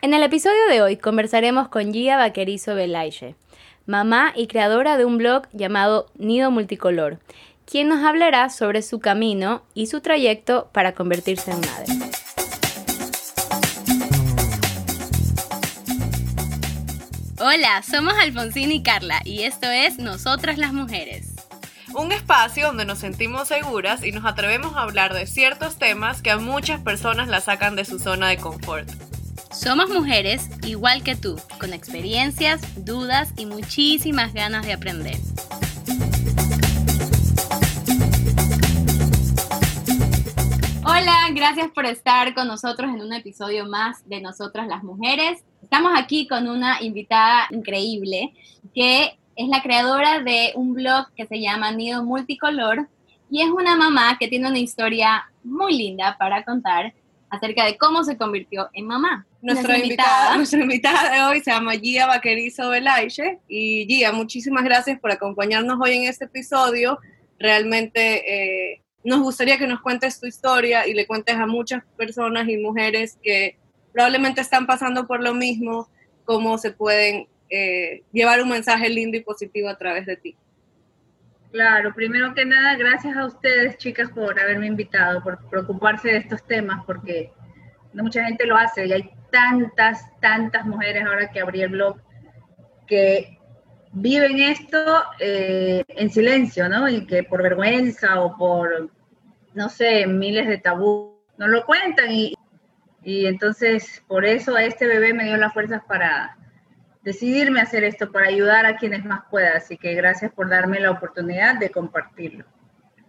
En el episodio de hoy conversaremos con Gia Vaquerizo Belaige, mamá y creadora de un blog llamado Nido Multicolor, quien nos hablará sobre su camino y su trayecto para convertirse en madre. Hola, somos Alfonsín y Carla y esto es Nosotras las Mujeres. Un espacio donde nos sentimos seguras y nos atrevemos a hablar de ciertos temas que a muchas personas la sacan de su zona de confort. Somos mujeres igual que tú, con experiencias, dudas y muchísimas ganas de aprender. Hola, gracias por estar con nosotros en un episodio más de Nosotras las Mujeres. Estamos aquí con una invitada increíble que es la creadora de un blog que se llama Nido Multicolor y es una mamá que tiene una historia muy linda para contar acerca de cómo se convirtió en mamá. Nuestra, invitada, nuestra invitada de hoy se llama Gia Vaquerizo Belaiche y Gia, muchísimas gracias por acompañarnos hoy en este episodio. Realmente eh, nos gustaría que nos cuentes tu historia y le cuentes a muchas personas y mujeres que probablemente están pasando por lo mismo, cómo se pueden eh, llevar un mensaje lindo y positivo a través de ti. Claro, primero que nada, gracias a ustedes, chicas, por haberme invitado, por preocuparse de estos temas, porque mucha gente lo hace y hay tantas, tantas mujeres ahora que abrí el blog que viven esto eh, en silencio, ¿no? Y que por vergüenza o por, no sé, miles de tabú, no lo cuentan y, y entonces, por eso este bebé me dio las fuerzas para decidirme a hacer esto, para ayudar a quienes más pueda. Así que gracias por darme la oportunidad de compartirlo.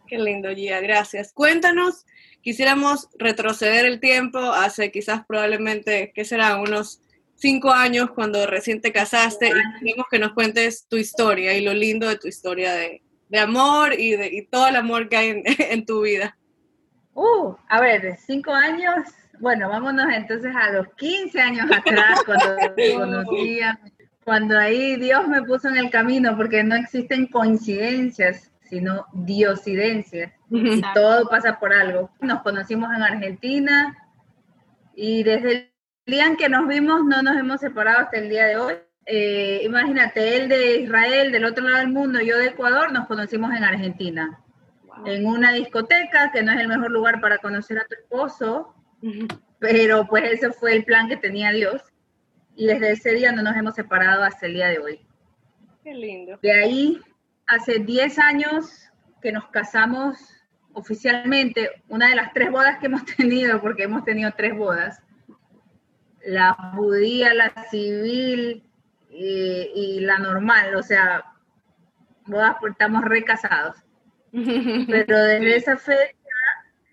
Qué lindo, Gia, gracias. Cuéntanos, quisiéramos retroceder el tiempo hace quizás probablemente, ¿qué será? Unos cinco años cuando recién te casaste y queremos que nos cuentes tu historia y lo lindo de tu historia de, amor y, de, y todo el amor que hay en, en tu vida. Uh, a ver, cinco años bueno, vámonos entonces a los 15 años atrás, cuando conocía, cuando ahí Dios me puso en el camino, porque no existen coincidencias, sino diosidencias. Y todo pasa por algo. Nos conocimos en Argentina y desde el día en que nos vimos no nos hemos separado hasta el día de hoy. Eh, imagínate, él de Israel, del otro lado del mundo, yo de Ecuador, nos conocimos en Argentina, en una discoteca, que no es el mejor lugar para conocer a tu esposo, pero pues ese fue el plan que tenía Dios. Y desde ese día no nos hemos separado hasta el día de hoy. Qué lindo. De ahí, hace 10 años que nos casamos oficialmente, una de las tres bodas que hemos tenido, porque hemos tenido tres bodas, la judía, la civil y, y la normal, o sea, bodas, estamos recasados. Pero desde esa fecha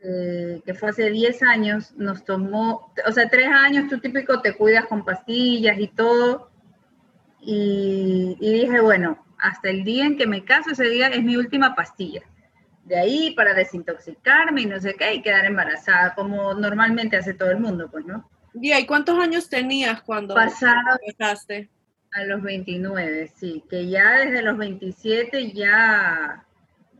eh, que fue hace 10 años, nos tomó, o sea, tres años, tú típico te cuidas con pastillas y todo. Y, dije, bueno, hasta el día en que me caso, ese día es mi última pastilla. De ahí para desintoxicarme y no sé qué, y quedar embarazada, como normalmente hace todo el mundo, pues, ¿no? ¿y cuántos años tenías cuando Pasaron A los 29, sí, que ya desde los 27 ya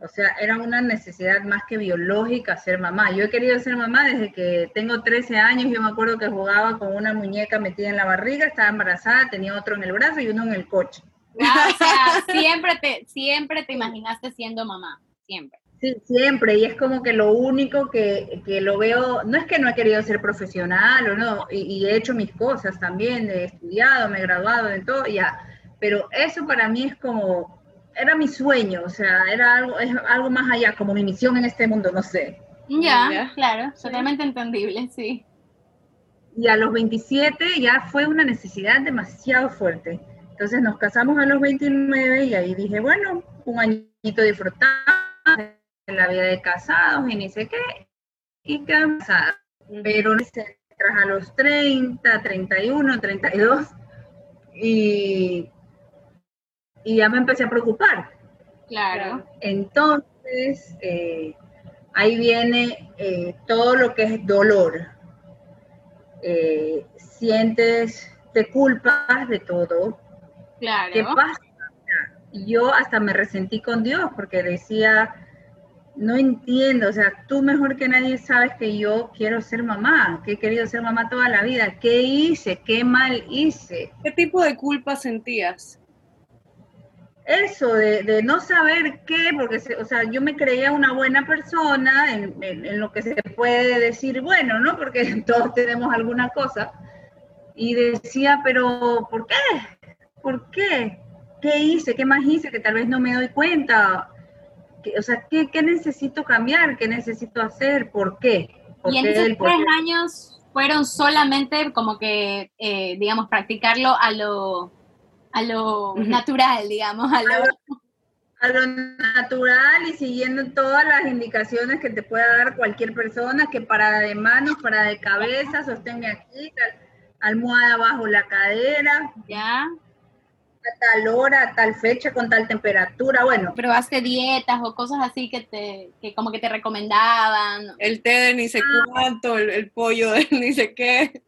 o sea, era una necesidad más que biológica ser mamá. Yo he querido ser mamá desde que tengo 13 años. Yo me acuerdo que jugaba con una muñeca metida en la barriga, estaba embarazada, tenía otro en el brazo y uno en el coche. Ah, o sea, siempre te, siempre te imaginaste siendo mamá, siempre. Sí, siempre, y es como que lo único que, que, lo veo, no es que no he querido ser profesional o no, y, y, he hecho mis cosas también, he estudiado, me he graduado en todo, ya, pero eso para mí es como, era mi sueño, o sea, era algo, es algo más allá, como mi misión en este mundo, no sé. Ya, claro, totalmente entendible, sí. Y a los 27 ya fue una necesidad demasiado fuerte. Entonces nos casamos a los 29 y ahí dije, bueno, un añito disfrutar de la vida de casados y ni sé qué, y casada. Pero tras a los 30, 31, 32, y y ya me empecé a preocupar. Claro. Entonces, eh, ahí viene eh, todo lo que es dolor. Eh, sientes, te culpas de todo. Claro. ¿Qué pasa? Yo hasta me resentí con Dios porque decía, no entiendo, o sea, tú mejor que nadie sabes que yo quiero ser mamá, que he querido ser mamá toda la vida. ¿Qué hice? ¿Qué mal hice? ¿Qué tipo de culpa sentías? Eso, de, no saber qué, porque, o sea, yo me creía una buena persona en, en, lo que se puede decir bueno, ¿no? Porque todos tenemos alguna cosa. Y decía, pero ¿por qué? ¿Por qué? ¿Qué hice? ¿Qué más hice? Que tal vez no me doy cuenta o sea, ¿qué, necesito cambiar? ¿Qué necesito hacer? ¿Por qué? y en esos tres años fueron solamente como que, eh, digamos, practicarlo a lo, a lo natural, digamos, a lo... a lo natural y siguiendo todas las indicaciones que te pueda dar cualquier persona, que parada de manos, parada de cabeza, sostenga aquí, almohada bajo la cadera. Ya tal hora, tal fecha, con tal temperatura, bueno. ¿Probaste dietas o cosas así que te, que como que te recomendaban? El té de ni sé ah. cuánto, el, pollo de ni sé qué.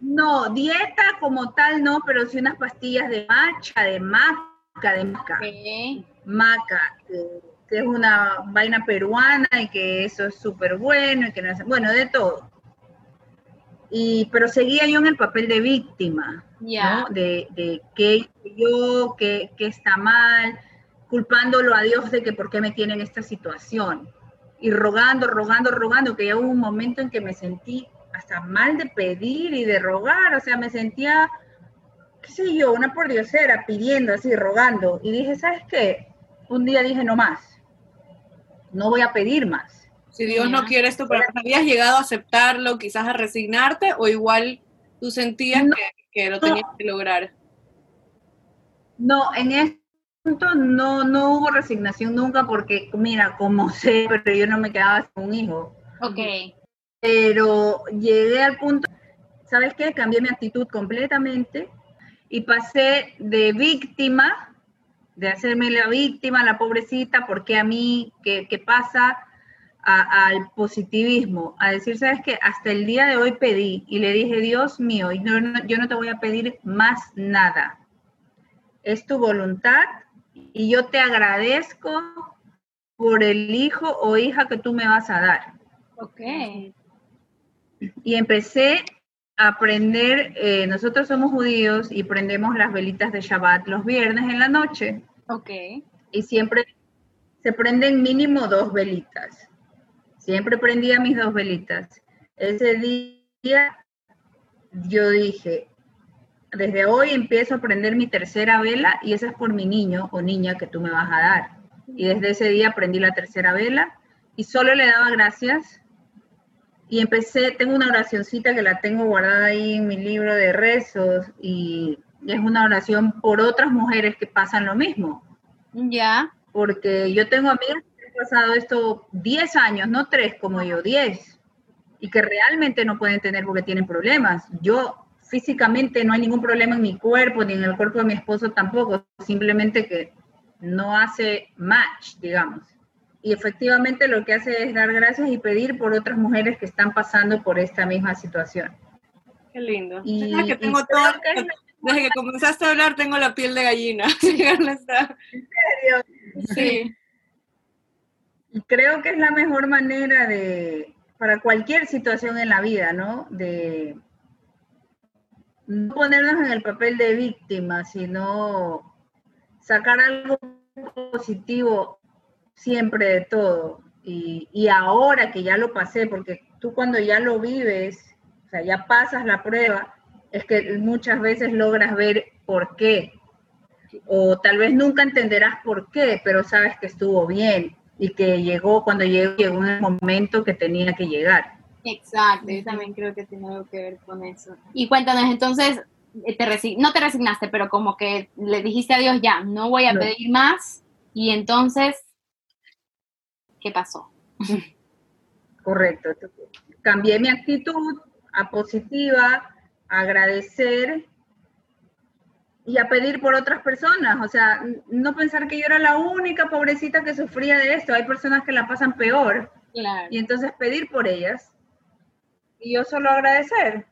No, dieta como tal no, pero sí unas pastillas de macha, de maca, de maca. Maca, que, es una vaina peruana y que eso es súper bueno y que no bueno, de todo. Y, pero seguía yo en el papel de víctima de, de qué yo, qué, está mal, culpándolo a Dios de que por qué me tiene en esta situación. Y rogando, rogando, rogando, que ya hubo un momento en que me sentí hasta mal de pedir y de rogar, o sea, me sentía, qué sé yo, una pordiosera pidiendo así, rogando. Y dije, ¿sabes qué? Un día dije, no más, no voy a pedir más. Si Dios no quiere esto, pero habías llegado a aceptarlo, quizás a resignarte, o igual tú sentías que que lo tenías que lograr? No, en este punto no, no hubo resignación nunca porque, mira, como sé, pero yo no me quedaba sin un hijo. Ok. Pero llegué al punto, ¿sabes qué? Cambié mi actitud completamente y pasé de víctima, de hacerme la víctima, la pobrecita, porque a mí, ¿qué, qué pasa? al positivismo, a decir, sabes que hasta el día de hoy pedí y le dije, Dios mío, yo no, yo no te voy a pedir más nada. Es tu voluntad y yo te agradezco por el hijo o hija que tú me vas a dar. Ok. Y empecé a aprender, eh, nosotros somos judíos y prendemos las velitas de Shabbat los viernes en la noche. Ok. Y siempre se prenden mínimo dos velitas. Siempre prendía mis dos velitas. Ese día yo dije, desde hoy empiezo a prender mi tercera vela y esa es por mi niño o niña que tú me vas a dar. Y desde ese día prendí la tercera vela y solo le daba gracias. Y empecé, tengo una oracioncita que la tengo guardada ahí en mi libro de rezos y es una oración por otras mujeres que pasan lo mismo. Ya. Porque yo tengo amigas pasado esto 10 años, no 3 como yo, 10, y que realmente no pueden tener porque tienen problemas. Yo físicamente no hay ningún problema en mi cuerpo ni en el cuerpo de mi esposo tampoco, simplemente que no hace match, digamos. Y efectivamente lo que hace es dar gracias y pedir por otras mujeres que están pasando por esta misma situación. Qué lindo. Y, que tengo todo, desde que comenzaste a hablar tengo la piel de gallina. ¿En serio? Sí creo que es la mejor manera de, para cualquier situación en la vida, ¿no? De no ponernos en el papel de víctima, sino sacar algo positivo siempre de todo. Y, y, ahora que ya lo pasé, porque tú cuando ya lo vives, o sea, ya pasas la prueba, es que muchas veces logras ver por qué. O tal vez nunca entenderás por qué, pero sabes que estuvo bien y que llegó cuando llegó, llegó en el momento que tenía que llegar. Exacto, yo también creo que tiene algo que ver con eso. Y cuéntanos, entonces, eh, te no te resignaste, pero como que le dijiste a Dios, ya, no voy a pedir más, y entonces, ¿qué pasó? Correcto, cambié mi actitud a positiva, a agradecer y a pedir por otras personas, o sea, no pensar que yo era la única pobrecita que sufría de esto, hay personas que la pasan peor. Y entonces pedir por ellas y yo solo agradecer.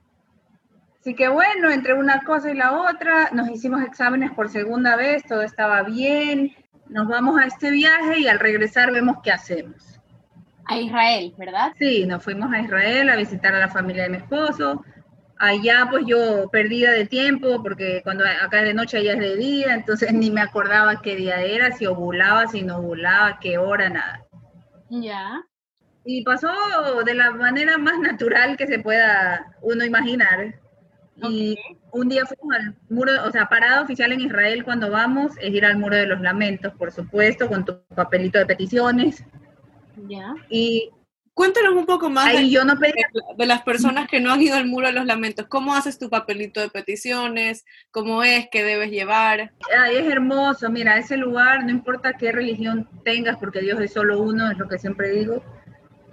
Así que bueno, entre una cosa y la otra, nos hicimos exámenes por segunda vez, todo estaba bien, nos vamos a este viaje y al regresar vemos qué hacemos. A Israel, ¿verdad? Sí, nos fuimos a Israel a visitar a la familia de mi esposo. Allá pues yo perdida de tiempo porque cuando acá es de noche, allá es de día, entonces ni me acordaba qué día era, si ovulaba, si no ovulaba, qué hora, nada. Ya. Y pasó de la manera más natural que se pueda uno imaginar. Y un día fuimos al muro, o sea, parada oficial en Israel cuando vamos es ir al muro de los lamentos, por supuesto, con tu papelito de peticiones. Ya. Y Cuéntanos un poco más ahí de, yo no pedí de las personas que no han ido al muro de los lamentos. ¿Cómo haces tu papelito de peticiones? ¿Cómo es? ¿Qué debes llevar? Ay, es hermoso, mira, ese lugar, no importa qué religión tengas, porque Dios es solo uno, es lo que siempre digo,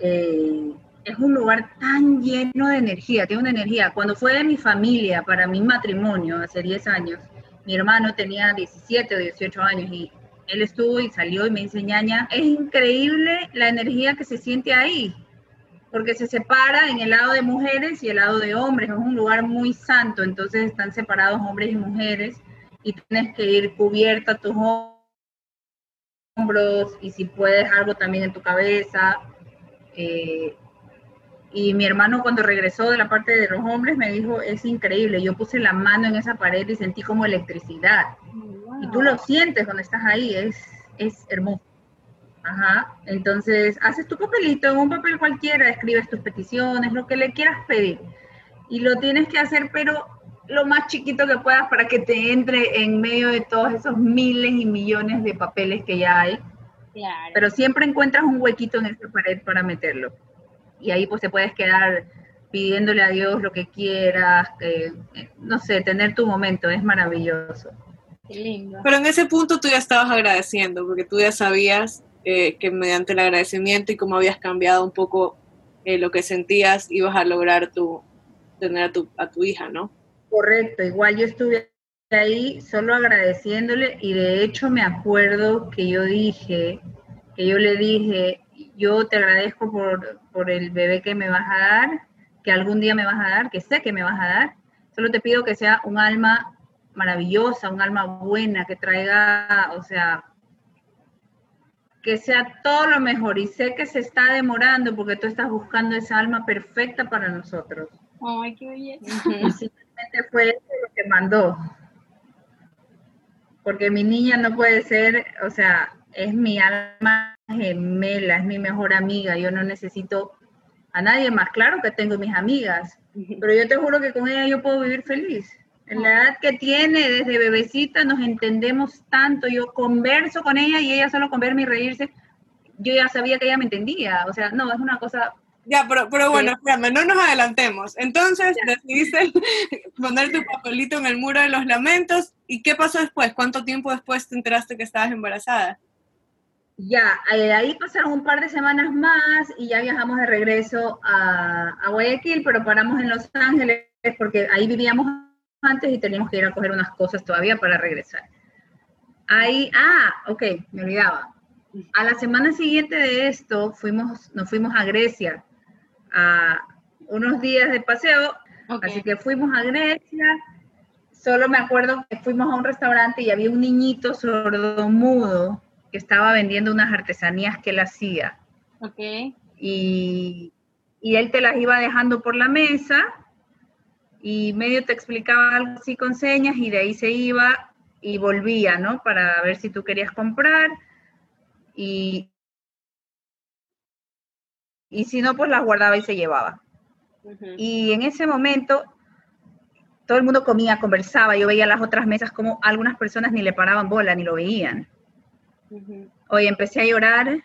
eh, es un lugar tan lleno de energía, tiene una energía. Cuando fue de mi familia para mi matrimonio, hace 10 años, mi hermano tenía 17 o 18 años y él estuvo y salió y me dice, ñaña, es increíble la energía que se siente ahí, porque se separa en el lado de mujeres y el lado de hombres, es un lugar muy santo, entonces están separados hombres y mujeres y tienes que ir cubierta tus hombros y si puedes algo también en tu cabeza. Eh, y mi hermano cuando regresó de la parte de los hombres me dijo, es increíble, yo puse la mano en esa pared y sentí como electricidad. Y tú lo sientes cuando estás ahí, es, es hermoso. Ajá, entonces haces tu papelito, en un papel cualquiera, escribes tus peticiones, lo que le quieras pedir. Y lo tienes que hacer, pero lo más chiquito que puedas para que te entre en medio de todos esos miles y millones de papeles que ya hay. Claro. Pero siempre encuentras un huequito en esa pared para meterlo. Y ahí pues te puedes quedar pidiéndole a Dios lo que quieras, eh, no sé, tener tu momento, es maravilloso. Qué lindo. Pero en ese punto tú ya estabas agradeciendo, porque tú ya sabías eh, que mediante el agradecimiento y cómo habías cambiado un poco eh, lo que sentías, ibas a lograr tu, tener a tu, a tu hija, ¿no? Correcto, igual yo estuve ahí solo agradeciéndole y de hecho me acuerdo que yo dije, que yo le dije, yo te agradezco por, por el bebé que me vas a dar, que algún día me vas a dar, que sé que me vas a dar, solo te pido que sea un alma maravillosa, un alma buena, que traiga, o sea, que sea todo lo mejor. Y sé que se está demorando porque tú estás buscando esa alma perfecta para nosotros. Ay, qué belleza. Y simplemente fue eso lo que mandó. Porque mi niña no puede ser, o sea, es mi alma gemela, es mi mejor amiga. Yo no necesito a nadie más. Claro que tengo mis amigas, pero yo te juro que con ella yo puedo vivir feliz. En la edad que tiene, desde bebecita, nos entendemos tanto. Yo converso con ella y ella solo con verme y reírse, yo ya sabía que ella me entendía. O sea, no, es una cosa Ya, pero, pero bueno, Sí. espérame, no nos adelantemos. Entonces decidiste poner tu papelito en el muro de los lamentos. ¿Y qué pasó después? ¿Cuánto tiempo después te enteraste que estabas embarazada? Ya, eh, ahí pasaron un par de semanas más y ya viajamos de regreso a, a Guayaquil, pero paramos en Los Ángeles porque ahí vivíamos antes y teníamos que ir a coger unas cosas todavía para regresar. Ahí, ah, ok, me olvidaba. A la semana siguiente de esto fuimos, nos fuimos a Grecia a unos días de paseo, Ok. así que fuimos a Grecia. Solo me acuerdo que fuimos a un restaurante y había un niñito sordomudo que estaba vendiendo unas artesanías que él hacía. Ok. Y, y él te las iba dejando por la mesa y medio te explicaba algo así con señas y de ahí se iba y volvía, ¿no? Para ver si tú querías comprar y, y si no, pues las guardaba y se llevaba. Y en ese momento todo el mundo comía, conversaba, yo veía las otras mesas como algunas personas ni le paraban bola, ni lo veían. Hoy empecé a llorar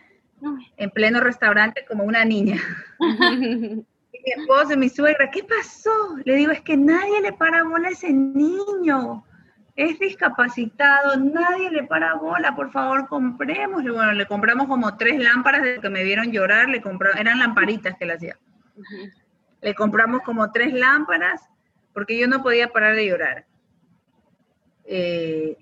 en pleno restaurante como una niña. Y mi esposo y mi suegra, ¿qué pasó? Le digo, es que nadie le para bola a ese niño. Es discapacitado, nadie le para bola, por favor, compremos. Y bueno, le compramos como tres lámparas de que me vieron llorar, le compró, eran lamparitas que le hacía. Le compramos como tres lámparas porque yo no podía parar de llorar. Eh,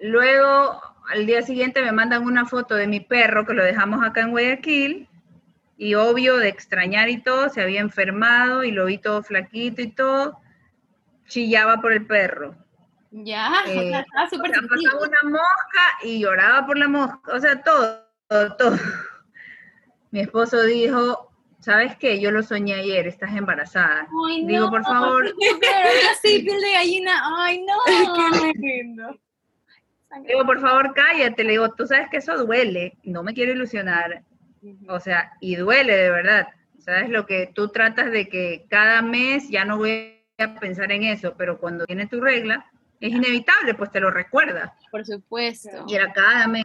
luego, al día siguiente me mandan una foto de mi perro que lo dejamos acá en Guayaquil y obvio de extrañar y todo, se había enfermado y lo vi todo flaquito y todo, chillaba por el perro. Ya, Eh, estaba súper O sea, sentido. pasaba una mosca y lloraba por la mosca, o sea, todo, todo, todo. Mi esposo dijo, ¿sabes qué? Yo lo soñé ayer, estás embarazada. Ay, Digo, no, por favor. Pero de gallina. Ay, no. Qué lindo. Le digo, por favor, cállate. Le digo, tú sabes que eso duele, no me quiero ilusionar. O sea, y duele de verdad. ¿Sabes lo que tú tratas de que cada mes ya no voy a pensar en eso, pero cuando tiene tu regla, es inevitable, pues te lo recuerda. Por supuesto. Y era cada mes,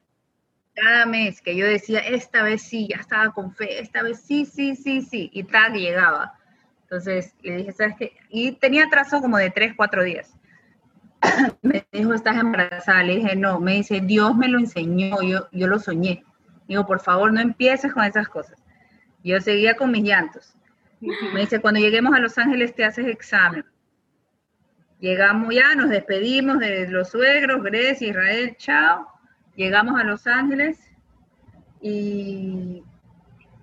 cada mes que yo decía, esta vez sí, ya estaba con fe, esta vez sí, sí, sí, sí, y tal, llegaba. Entonces le dije, ¿sabes qué? Y tenía atraso como de tres, cuatro días. me dijo, ¿estás embarazada? Le dije, no, me dice, Dios me lo enseñó, yo, yo lo soñé. Digo, por favor, no empieces con esas cosas. Yo seguía con mis llantos. Me dice, cuando lleguemos a Los Ángeles te haces examen. Llegamos ya, nos despedimos de los suegros, Grecia, Israel, chao. Llegamos a Los Ángeles y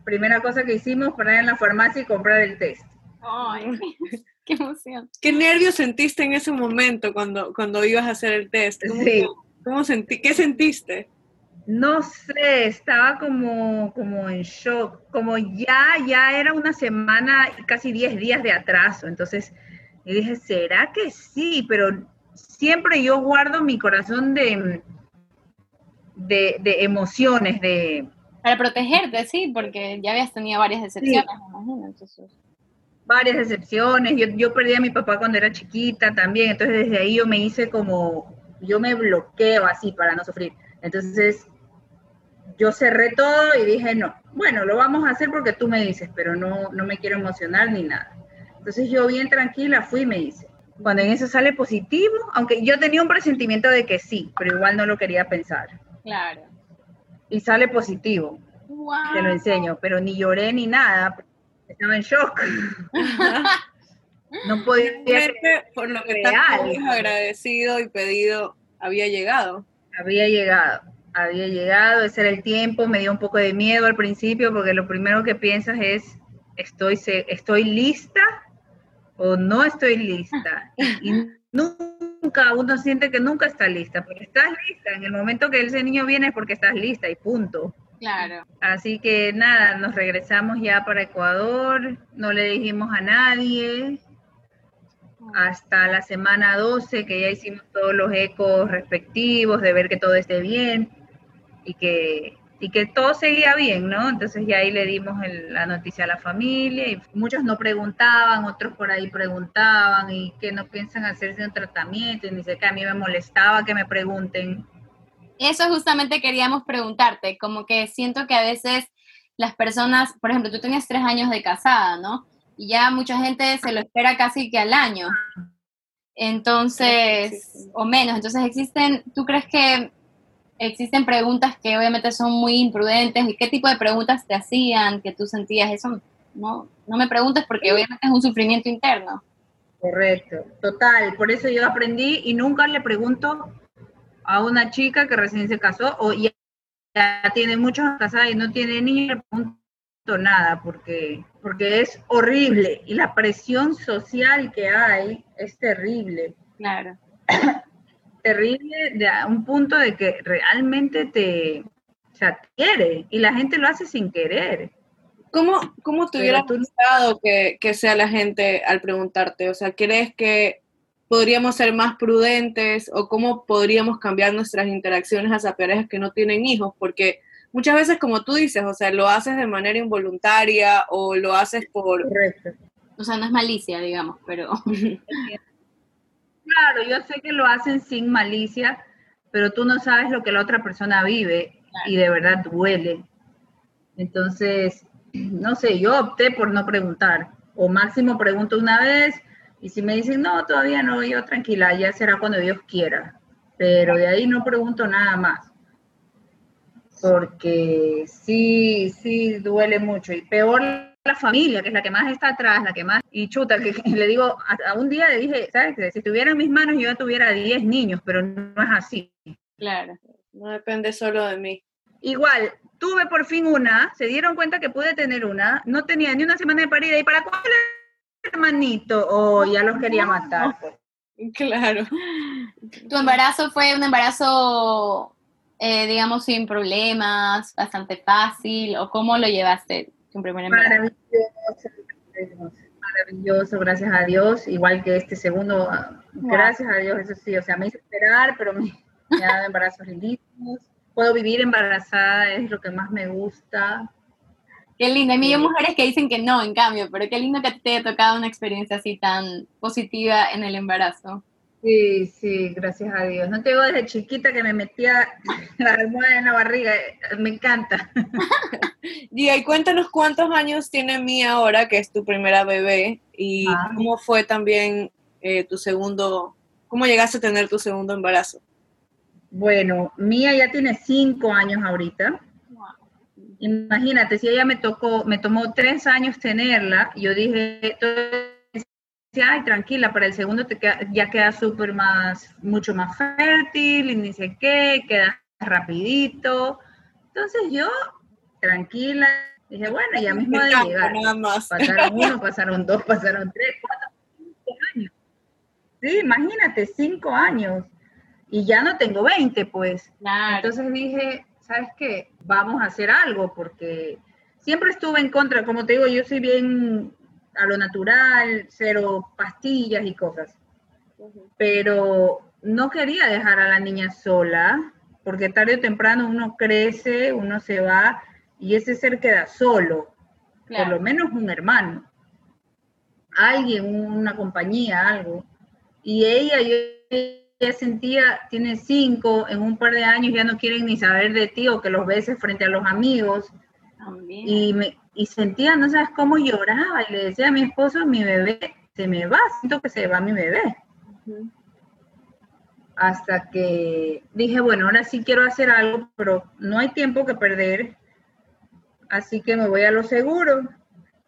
primera cosa que hicimos, parar en la farmacia y comprar el test. Ay, qué emoción. ¿Qué nervios sentiste en ese momento cuando, cuando ibas a hacer el test? ¿Cómo, Sí. cómo sentí, ¿Qué sentiste? No sé, estaba como, como en shock, como ya, ya era una semana y casi 10 días de atraso. Entonces, y dije, ¿será que sí? Pero siempre yo guardo mi corazón de, de, de emociones, de Para protegerte, sí, porque ya habías tenido varias decepciones, me imagino. Entonces. Varias decepciones. Yo, yo perdí a mi papá cuando era chiquita también, entonces desde ahí yo me hice como, yo me bloqueo así para no sufrir. Entonces, yo cerré todo y dije, no, bueno, lo vamos a hacer porque tú me dices, pero no, no me quiero emocionar ni nada. Entonces yo bien tranquila fui y me hice. Cuando en eso sale positivo, aunque yo tenía un presentimiento de que sí, pero igual no lo quería pensar. Claro. Y sale positivo, Wow. te lo enseño, pero ni lloré ni nada, estaba en shock. no podía creer por lo que habías agradecido y pedido, había llegado. Había llegado, había llegado, ese era el tiempo, me dio un poco de miedo al principio porque lo primero que piensas es, estoy, estoy lista o no estoy lista. Y, y nunca, uno siente que nunca está lista, pero estás lista, en el momento que ese niño viene es porque estás lista y punto. Claro. Así que nada, nos regresamos ya para Ecuador, no le dijimos a nadie, hasta la semana 12, que ya hicimos todos los ecos respectivos, de ver que todo esté bien y que, y que todo seguía bien, ¿no? Entonces ya ahí le dimos el- la noticia a la familia y muchos no preguntaban, otros por ahí preguntaban y que no piensan hacerse un tratamiento y dice que a mí me molestaba que me pregunten. Eso justamente queríamos preguntarte, como que siento que a veces las personas, por ejemplo, tú tenías tres años de casada, ¿no? Y ya mucha gente se lo espera casi que al año. Entonces, Sí, sí. o menos. Entonces, existen, ¿tú crees que existen preguntas que obviamente son muy imprudentes? ¿Y qué tipo de preguntas te hacían que tú sentías eso? No, no me preguntes porque obviamente es un sufrimiento interno. Correcto, total. Por eso yo aprendí y nunca le pregunto a una chica que recién se casó o ya, ya tiene muchos casados y no tiene niños, nada porque, porque es horrible y la presión social que hay es terrible. Claro. Terrible de a un punto de que realmente te, o sea, quiere y la gente lo hace sin querer. ¿Cómo, cómo te hubiera gustado que, que sea la gente al preguntarte? O sea, ¿crees que podríamos ser más prudentes o cómo podríamos cambiar nuestras interacciones hacia parejas que no tienen hijos? Porque muchas veces, como tú dices, o sea, lo haces de manera involuntaria o lo haces por... Correcto. O sea, no es malicia, digamos, pero Claro, yo sé que lo hacen sin malicia, pero tú no sabes lo que la otra persona vive y de verdad duele. Entonces, no sé, yo opté por no preguntar, o máximo pregunto una vez, y si me dicen, no, todavía no, yo tranquila, ya será cuando Dios quiera, pero de ahí no pregunto nada más, porque sí, sí duele mucho, y peor la familia, que es la que más está atrás, la que más, y chuta, que, que le digo, a, a un día le dije, ¿sabes? qué? Si estuviera en mis manos yo ya tuviera 10 niños, pero no es así. claro. No depende solo de mí. Igual, tuve por fin una, se dieron cuenta que pude tener una, no tenía ni una semana de parida, ¿y para cuál hermanito? Oh, ya los quería matar. Claro. ¿Tu embarazo fue un embarazo, eh, digamos, sin problemas, bastante fácil? ¿O cómo lo llevaste tu primer embarazo? Maravilloso, maravilloso, gracias a Dios. Igual que este segundo, gracias a Dios, eso sí, o sea, me hizo esperar, pero me, me ha dado embarazos lindísimos. Puedo vivir embarazada, es lo que más me gusta. Qué lindo. Hay millones mujeres que dicen que no, en cambio, pero qué lindo que te haya tocado una experiencia así tan positiva en el embarazo. Sí, sí, gracias a Dios. No te digo desde chiquita que me metía la almohada en la barriga, me encanta. y cuéntanos cuántos años tiene Mía ahora, que es tu primera bebé, y ah. cómo fue también eh, tu segundo, cómo llegaste a tener tu segundo embarazo. Bueno, Mía ya tiene cinco años ahorita. Imagínate, si ella me tocó, me tomó tres años tenerla, yo dije, ay, tranquila, para el segundo te ya queda súper más, mucho más fértil y ni sé qué, queda rapidito. Entonces yo, tranquila, dije, bueno, ya mismo de llegar. Pasaron uno, pasaron dos, pasaron tres, cuatro, cinco años. Sí, imagínate, cinco años. Y ya no tengo 20, pues. Entonces dije, ¿sabes qué? Vamos a hacer algo porque siempre estuve en contra, como te digo, yo soy bien a lo natural, cero pastillas y cosas. Pero no quería dejar a la niña sola, porque tarde o temprano uno crece, uno se va y ese ser queda solo, por lo menos un hermano, alguien, una compañía, algo. Y ella, yo sentía, tiene cinco, en un par de años ya no quieren ni saber de ti o que los beses frente a los amigos. Y, me, y sentía, no sabes cómo lloraba y le decía a mi esposo, mi bebé se me va, siento que se va mi bebé. Hasta que dije, bueno, ahora sí quiero hacer algo, pero no hay tiempo que perder, así que me voy a lo seguro.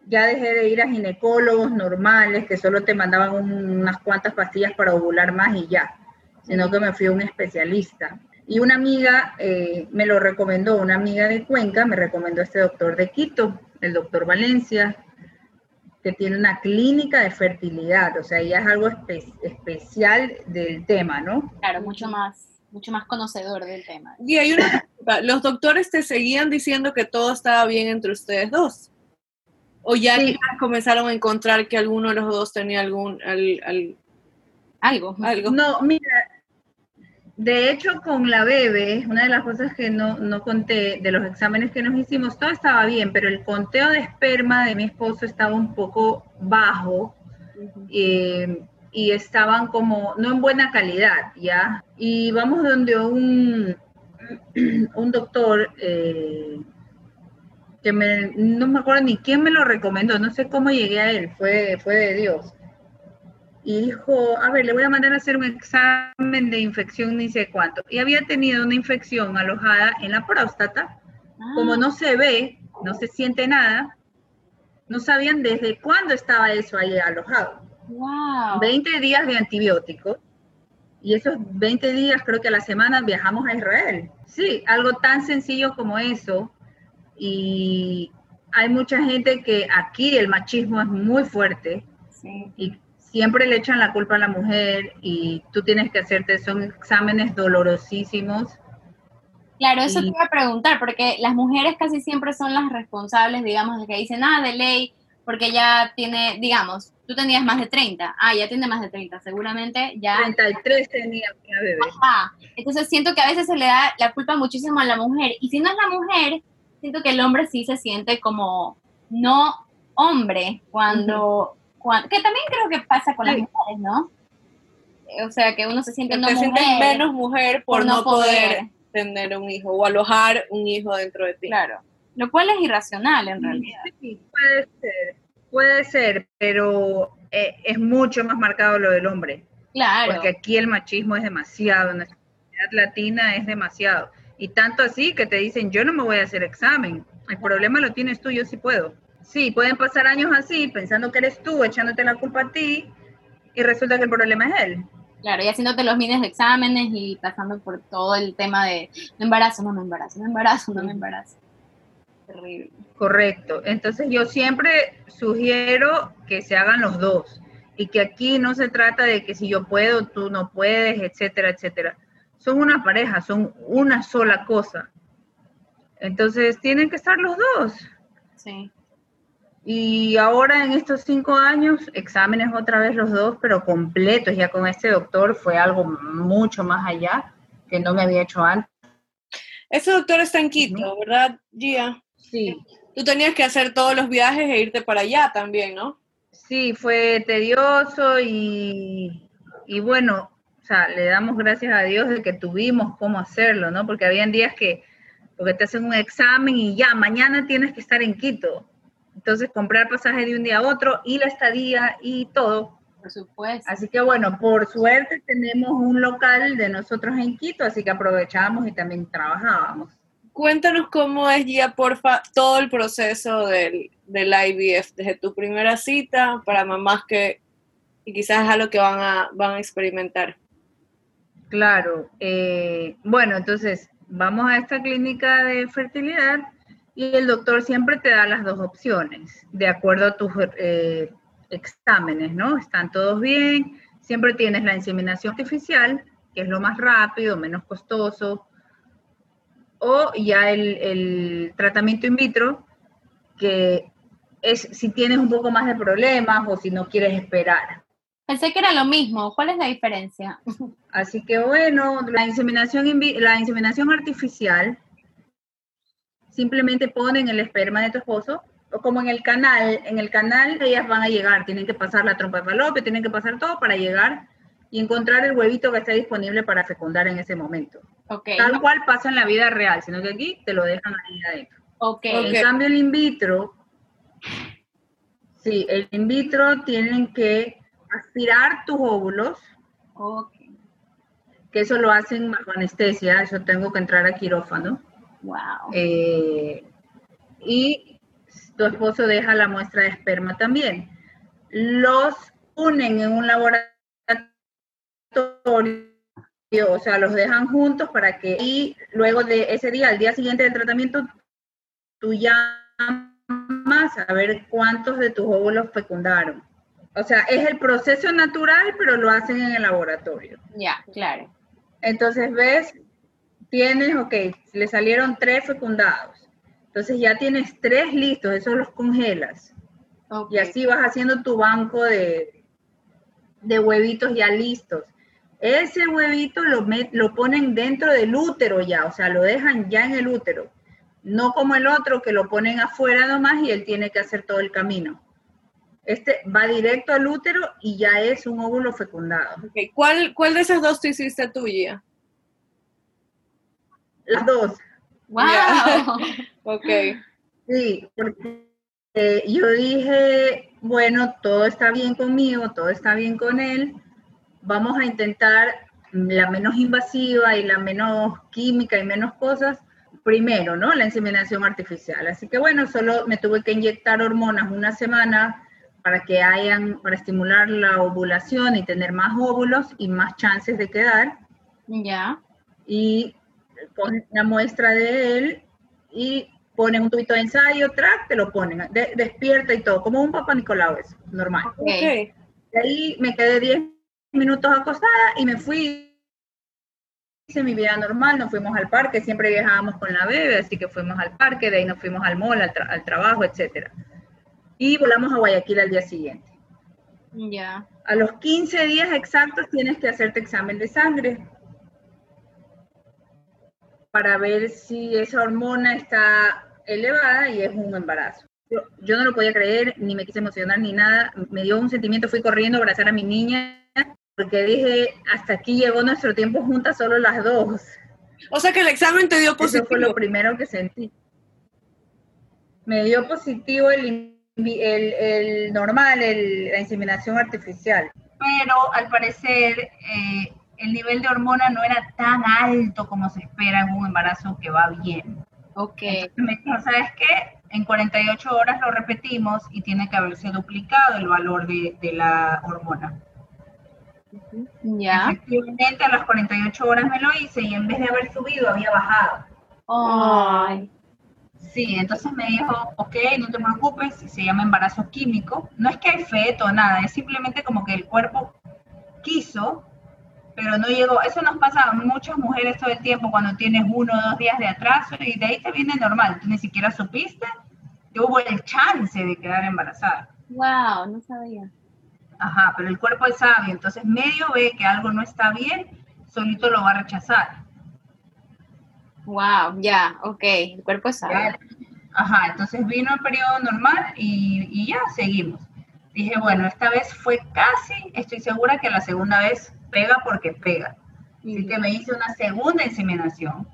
Ya dejé de ir a ginecólogos normales que solo te mandaban unas cuantas pastillas para ovular más y ya sino que me fui a un especialista. Y una amiga eh, me lo recomendó, una amiga de Cuenca me recomendó este doctor de Quito, el doctor Valencia, que tiene una clínica de fertilidad, o sea, ya es algo especial del tema, ¿no? Claro, mucho más, mucho más conocedor del tema. Y hay una los doctores te seguían diciendo que todo estaba bien entre ustedes dos. O ya comenzaron a encontrar que alguno de los dos tenía algún algo, algo. No, mira, de hecho, con la bebé, una de las cosas que no, conté de los exámenes que nos hicimos, todo estaba bien, pero el conteo de esperma de mi esposo estaba un poco bajo eh, y estaban como no en buena calidad, ¿ya? Y vamos donde un, un doctor eh, que me, no me acuerdo ni quién me lo recomendó, no sé cómo llegué a él, fue, fue de Dios y dijo, a ver, le voy a mandar a hacer un examen de infección ni sé cuánto. Y había tenido una infección alojada en la próstata. Como ah. no se ve, no se siente nada, no sabían desde cuándo estaba eso ahí alojado. Wow. 20 días de antibióticos. Y esos 20 días, creo que a la semana viajamos a Israel. Sí, algo tan sencillo como eso. Y hay mucha gente que aquí el machismo es muy fuerte. Sí. Y siempre le echan la culpa a la mujer y tú tienes que hacerte, son exámenes dolorosísimos. Claro, eso te iba a preguntar, porque las mujeres casi siempre son las responsables, digamos, de que dicen, ah, de ley, porque ya tiene, digamos, tú tenías más de 30, ah, ya tiene más de 30, seguramente ya... 33 tenía mi bebé. Ajá, entonces siento que a veces se le da la culpa muchísimo a la mujer, y si no es la mujer, siento que el hombre sí se siente como no hombre cuando que también creo que pasa con las mujeres, ¿no? O sea, que uno se siente no mujer, menos mujer por, no poder, tener un hijo o alojar un hijo dentro de ti. Claro, lo cual es irracional en realidad. Sí, puede ser, puede ser, pero eh, es mucho más marcado lo del hombre. Claro. Porque aquí el machismo es demasiado, en nuestra comunidad latina es demasiado. Y tanto así que te dicen, yo no me voy a hacer examen, el problema lo tienes tú, yo sí puedo. Sí, pueden pasar años así, pensando que eres tú, echándote la culpa a ti, y resulta que el problema es él. Claro, y haciéndote los miles de exámenes y pasando por todo el tema de no embarazo, no me embarazo, no embarazo, no me embarazo. Terrible. Correcto. Entonces yo siempre sugiero que se hagan los dos. y que aquí no se trata de que si yo puedo, tú no puedes, etcétera, etcétera. Son una pareja, son una sola cosa. Entonces tienen que estar los dos. Sí. Y ahora en estos cinco años, exámenes otra vez los dos, pero completos. Ya con este doctor fue algo mucho más allá que no me había hecho antes. Ese doctor está en Quito, ¿verdad, Gia? Sí. Tú tenías que hacer todos los viajes e irte para allá también, ¿no? Sí, fue tedioso y, y bueno, o sea, le damos gracias a Dios de que tuvimos cómo hacerlo, ¿no? Porque habían días que, porque te hacen un examen y ya, mañana tienes que estar en Quito. Entonces, comprar pasaje de un día a otro y la estadía y todo. Por supuesto. Así que bueno, por suerte tenemos un local de nosotros en Quito, así que aprovechábamos y también trabajábamos. Cuéntanos cómo es, Gia, porfa, todo el proceso del, del IVF, desde tu primera cita para mamás que y quizás es algo que van a, van a experimentar. Claro. eh, bueno, entonces vamos a esta clínica de fertilidad y el doctor siempre te da las dos opciones, de acuerdo a tus eh, exámenes, ¿no? Están todos bien, siempre tienes la inseminación artificial, que es lo más rápido, menos costoso, o ya el, el tratamiento in vitro, que es si tienes un poco más de problemas o si no quieres esperar. Pensé que era lo mismo. ¿Cuál es la diferencia? Así que bueno, la inseminación, la inseminación artificial simplemente ponen el esperma de tu esposo, o como en el canal, en el canal ellas van a llegar, tienen que pasar la trompa de falopio, tienen que pasar todo para llegar y encontrar el huevito que esté disponible para fecundar en ese momento. Tal cual pasa en la vida real, sino que aquí te lo dejan ahí adentro. En cambio, el in vitro, sí, el in vitro tienen que aspirar tus óvulos, Ok. que eso lo hacen bajo anestesia, eso tengo que entrar a quirófano. Wow. Eh, y tu esposo deja la muestra de esperma también. Los unen en un laboratorio, o sea, los dejan juntos para que y luego de ese día, al día siguiente del tratamiento, tú llamas a ver cuántos de tus óvulos fecundaron. O sea, es el proceso natural, pero lo hacen en el laboratorio. Ya, claro. Entonces ves, tienes, ok, le salieron tres fecundados. Entonces ya tienes tres listos, esos los congelas. Y así vas haciendo tu banco de, de huevitos ya listos. Ese huevito lo, met- lo ponen dentro del útero ya, o sea, lo dejan ya en el útero. No como el otro que lo ponen afuera nomás y él tiene que hacer todo el camino. Este va directo al útero y ya es un óvulo fecundado. Ok, ¿Cuál, ¿Cuál de esas dos tú hiciste tú, Gia? Las dos. Wow. Ok. Sí, porque eh, yo dije, bueno, todo está bien conmigo, todo está bien con él, vamos a intentar la menos invasiva y la menos química y menos cosas primero, ¿no? La inseminación artificial. Así que bueno, solo me tuve que inyectar hormonas una semana para que hayan, para estimular la ovulación y tener más óvulos y más chances de quedar Ya. y con la muestra de él y ponen un tubito de ensayo, track, te lo ponen, de- despierta y todo, como un papá Nicolau, es normal. Ok. Ok. De ahí me quedé 10 minutos acostada y me fui, hice mi vida normal, nos fuimos al parque, siempre viajábamos con la bebé, así que fuimos al parque, de ahí nos fuimos al mall, al, tra- al trabajo, etcétera. Y volamos a Guayaquil al día siguiente. Ya. A los 15 días exactos tienes que hacerte examen de sangre para ver si esa hormona está elevada y es un embarazo. Yo, yo no lo podía creer, ni me quise emocionar, ni nada. Me dio un sentimiento, fui corriendo a abrazar a mi niña, porque dije, hasta aquí llegó nuestro tiempo juntas, solo las dos. O sea que el examen te dio Eso fue positivo. lo primero que sentí. Me dio positivo el, invi- el, el normal, el- la inseminación artificial. Pero al parecer eh, el nivel de hormona no era tan alto como se espera en un embarazo que va bien. Ok. Entonces me dijo, ¿sabes qué? En 48 horas lo repetimos y tiene que haberse duplicado el valor de, de la hormona. Ya. Efectivamente, a las 48 horas me lo hice y en vez de haber subido, había bajado. Ay. Sí, entonces me dijo, ok, no te preocupes, se llama embarazo químico. No es que hay feto nada, es simplemente como que el cuerpo quiso, pero no llegó. Eso nos pasa a muchas mujeres todo el tiempo cuando tienes uno o dos días de atraso y de ahí te viene normal. Tú ni siquiera supiste que hubo el chance de quedar embarazada. Wow, no sabía. Ajá, pero el cuerpo es sabio, entonces medio ve que algo no está bien, solito lo va a rechazar. Wow, ya, ok, el cuerpo es sabio. ajá, entonces vino el periodo normal y, y ya seguimos. Dije, bueno, esta vez fue casi, estoy segura que la segunda vez pega porque pega. Así que me hice una segunda inseminación.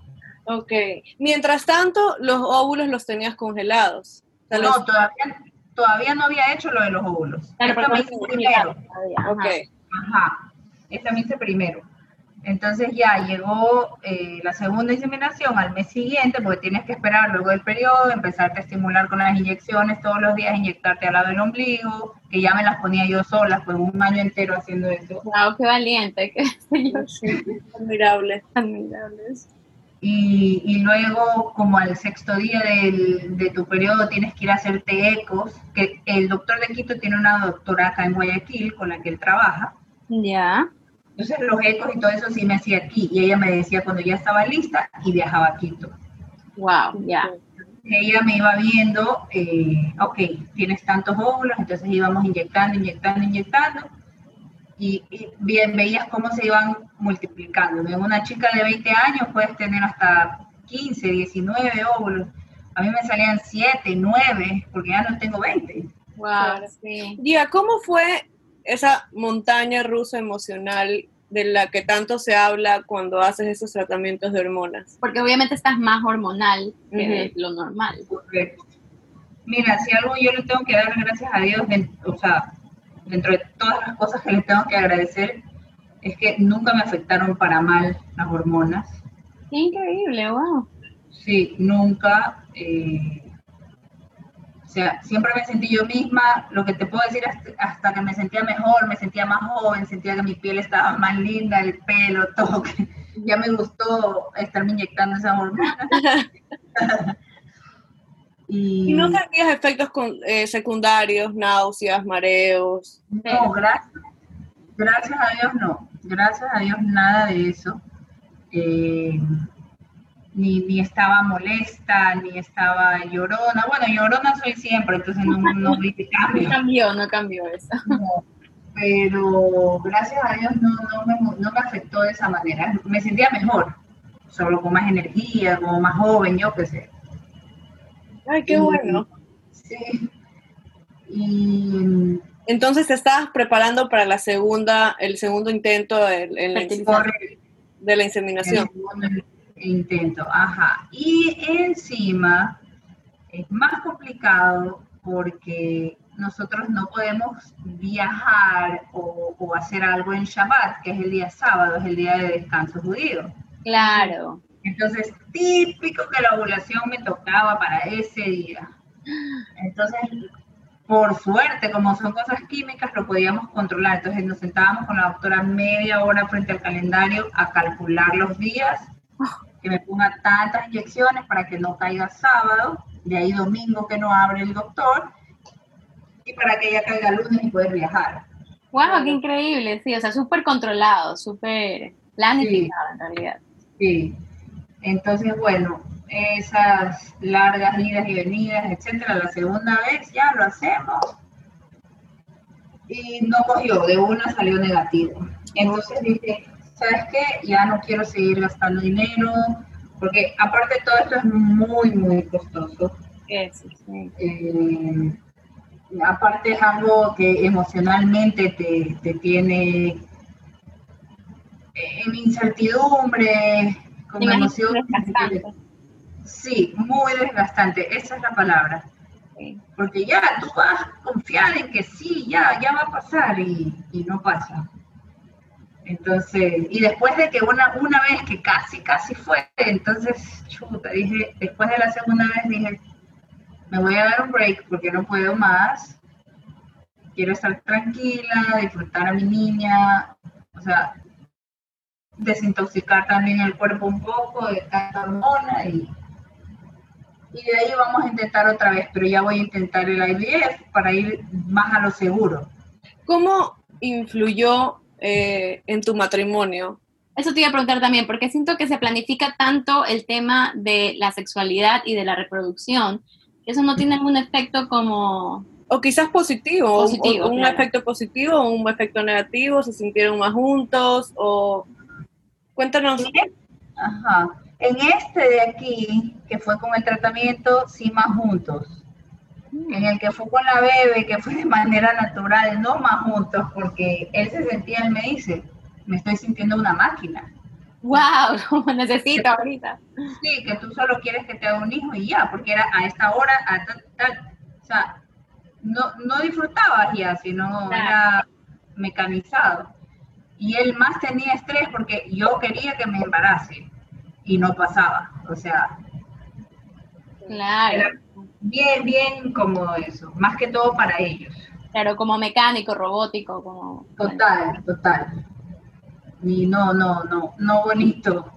Ok. Mientras tanto, los óvulos los tenías congelados. no, todavía, todavía no había hecho lo de los óvulos. Esta me hice primero. Ok. Ajá. Esta me hice primero. Entonces ya llegó eh, la segunda inseminación al mes siguiente, porque tienes que esperar luego del periodo, empezarte a estimular con las inyecciones todos los días, inyectarte al lado del ombligo, que ya me las ponía yo sola, fue un año entero haciendo eso. Wow, qué valiente, qué admirable. Y, y, luego, como al sexto día del, de tu periodo, tienes que ir a hacerte ecos, que el doctor de Quito tiene una doctora acá en Guayaquil con la que él trabaja. Ya. Entonces los ecos y todo eso sí me hacía aquí. Y ella me decía cuando ya estaba lista y viajaba a Quito. Wow, ya. Ella me iba viendo, eh, ok, tienes tantos óvulos, entonces íbamos inyectando, inyectando, inyectando. Y, bien veías cómo se iban multiplicando. En una chica de 20 años puedes tener hasta 15, 19 óvulos. A mí me salían 7, 9, porque ya no tengo 20. Wow, sí. Día, ¿cómo fue esa montaña rusa emocional de la que tanto se habla cuando haces esos tratamientos de hormonas. Porque obviamente estás más hormonal que lo normal. Correcto. Mira, si algo yo le tengo que dar gracias a Dios, o sea, dentro de todas las cosas que le tengo que agradecer, es que nunca me afectaron para mal las hormonas. Increíble, wow. Sí, nunca. Eh, o sea, siempre me sentí yo misma, lo que te puedo decir hasta, que me sentía mejor, me sentía más joven, sentía que mi piel estaba más linda, el pelo, todo, que ya me gustó estarme inyectando esa hormona. y, no sentías efectos eh, secundarios, náuseas, mareos? No, gracias, gracias a Dios no, gracias a Dios nada de eso. Eh, ni, ni estaba molesta, ni estaba llorona. Bueno, llorona soy siempre, entonces no, no vi que cambio. No cambió, no cambió eso. pero gracias a Dios no, no, me, no me afectó de esa manera. Me sentía mejor, solo con más energía, como más joven, yo qué sé. Ay, qué bueno. Sí. Y entonces te estabas preparando para la segunda, el segundo intento de, de la inseminación intento, ajá. Y encima es más complicado porque nosotros no podemos viajar o, hacer algo en Shabbat, que es el día sábado, es el día de descanso judío. Claro. Entonces, típico que la ovulación me tocaba para ese día. Entonces, por suerte, como son cosas químicas, lo podíamos controlar. Entonces, nos sentábamos con la doctora media hora frente al calendario a calcular los días que me ponga tantas inyecciones para que no caiga sábado, de ahí domingo que no abre el doctor, y para que ella caiga lunes y poder viajar. ¡Wow! ¡Qué increíble! Sí, o sea, súper controlado, súper planificado en realidad. Sí. Entonces, bueno, esas largas idas y venidas, etcétera, la segunda vez ya lo hacemos. Y no cogió, de una salió negativo. Entonces dije, ¿sabes qué? Ya no quiero seguir gastando dinero, porque aparte todo esto es muy, muy costoso. Eso, sí. Eh, aparte es algo que emocionalmente te, te tiene en incertidumbre, con emoción. Sí, muy desgastante, esa es la palabra. Porque ya tú vas a confiar en que sí, ya, ya va a pasar y, y no pasa. Entonces, y después de que una, una vez que casi, casi fue, entonces, chuta, dije, después de la segunda vez dije, me voy a dar un break porque no puedo más, quiero estar tranquila, disfrutar a mi niña, o sea, desintoxicar también el cuerpo un poco de tanta hormona y, y de ahí vamos a intentar otra vez, pero ya voy a intentar el IVF para ir más a lo seguro. ¿Cómo influyó eh, en tu matrimonio? Eso te iba a preguntar también, porque siento que se planifica tanto el tema de la sexualidad y de la reproducción, que eso no tiene algún efecto como... O quizás positivo, Positivo, o- un claro. efecto positivo o un efecto negativo, se sintieron más juntos o... Cuéntanos. Ajá. En este de aquí, que fue con el tratamiento, sí más juntos. En el que fue con la bebé, que fue de manera natural, no más juntos, porque él se sentía, él me dice, me estoy sintiendo una máquina. ¡Wow! Como necesito ahorita. Sí, que tú solo quieres que te haga un hijo y ya, porque era a esta hora, a tal, tal. O sea, no, no disfrutabas ya, sino Claro. era mecanizado. Y él más tenía estrés porque yo quería que me embarace y no pasaba. O sea, Claro. Era- bien, bien como eso, más que todo para ellos. Claro, como mecánico, robótico, como... Total, total. Y no, no, no, no bonito.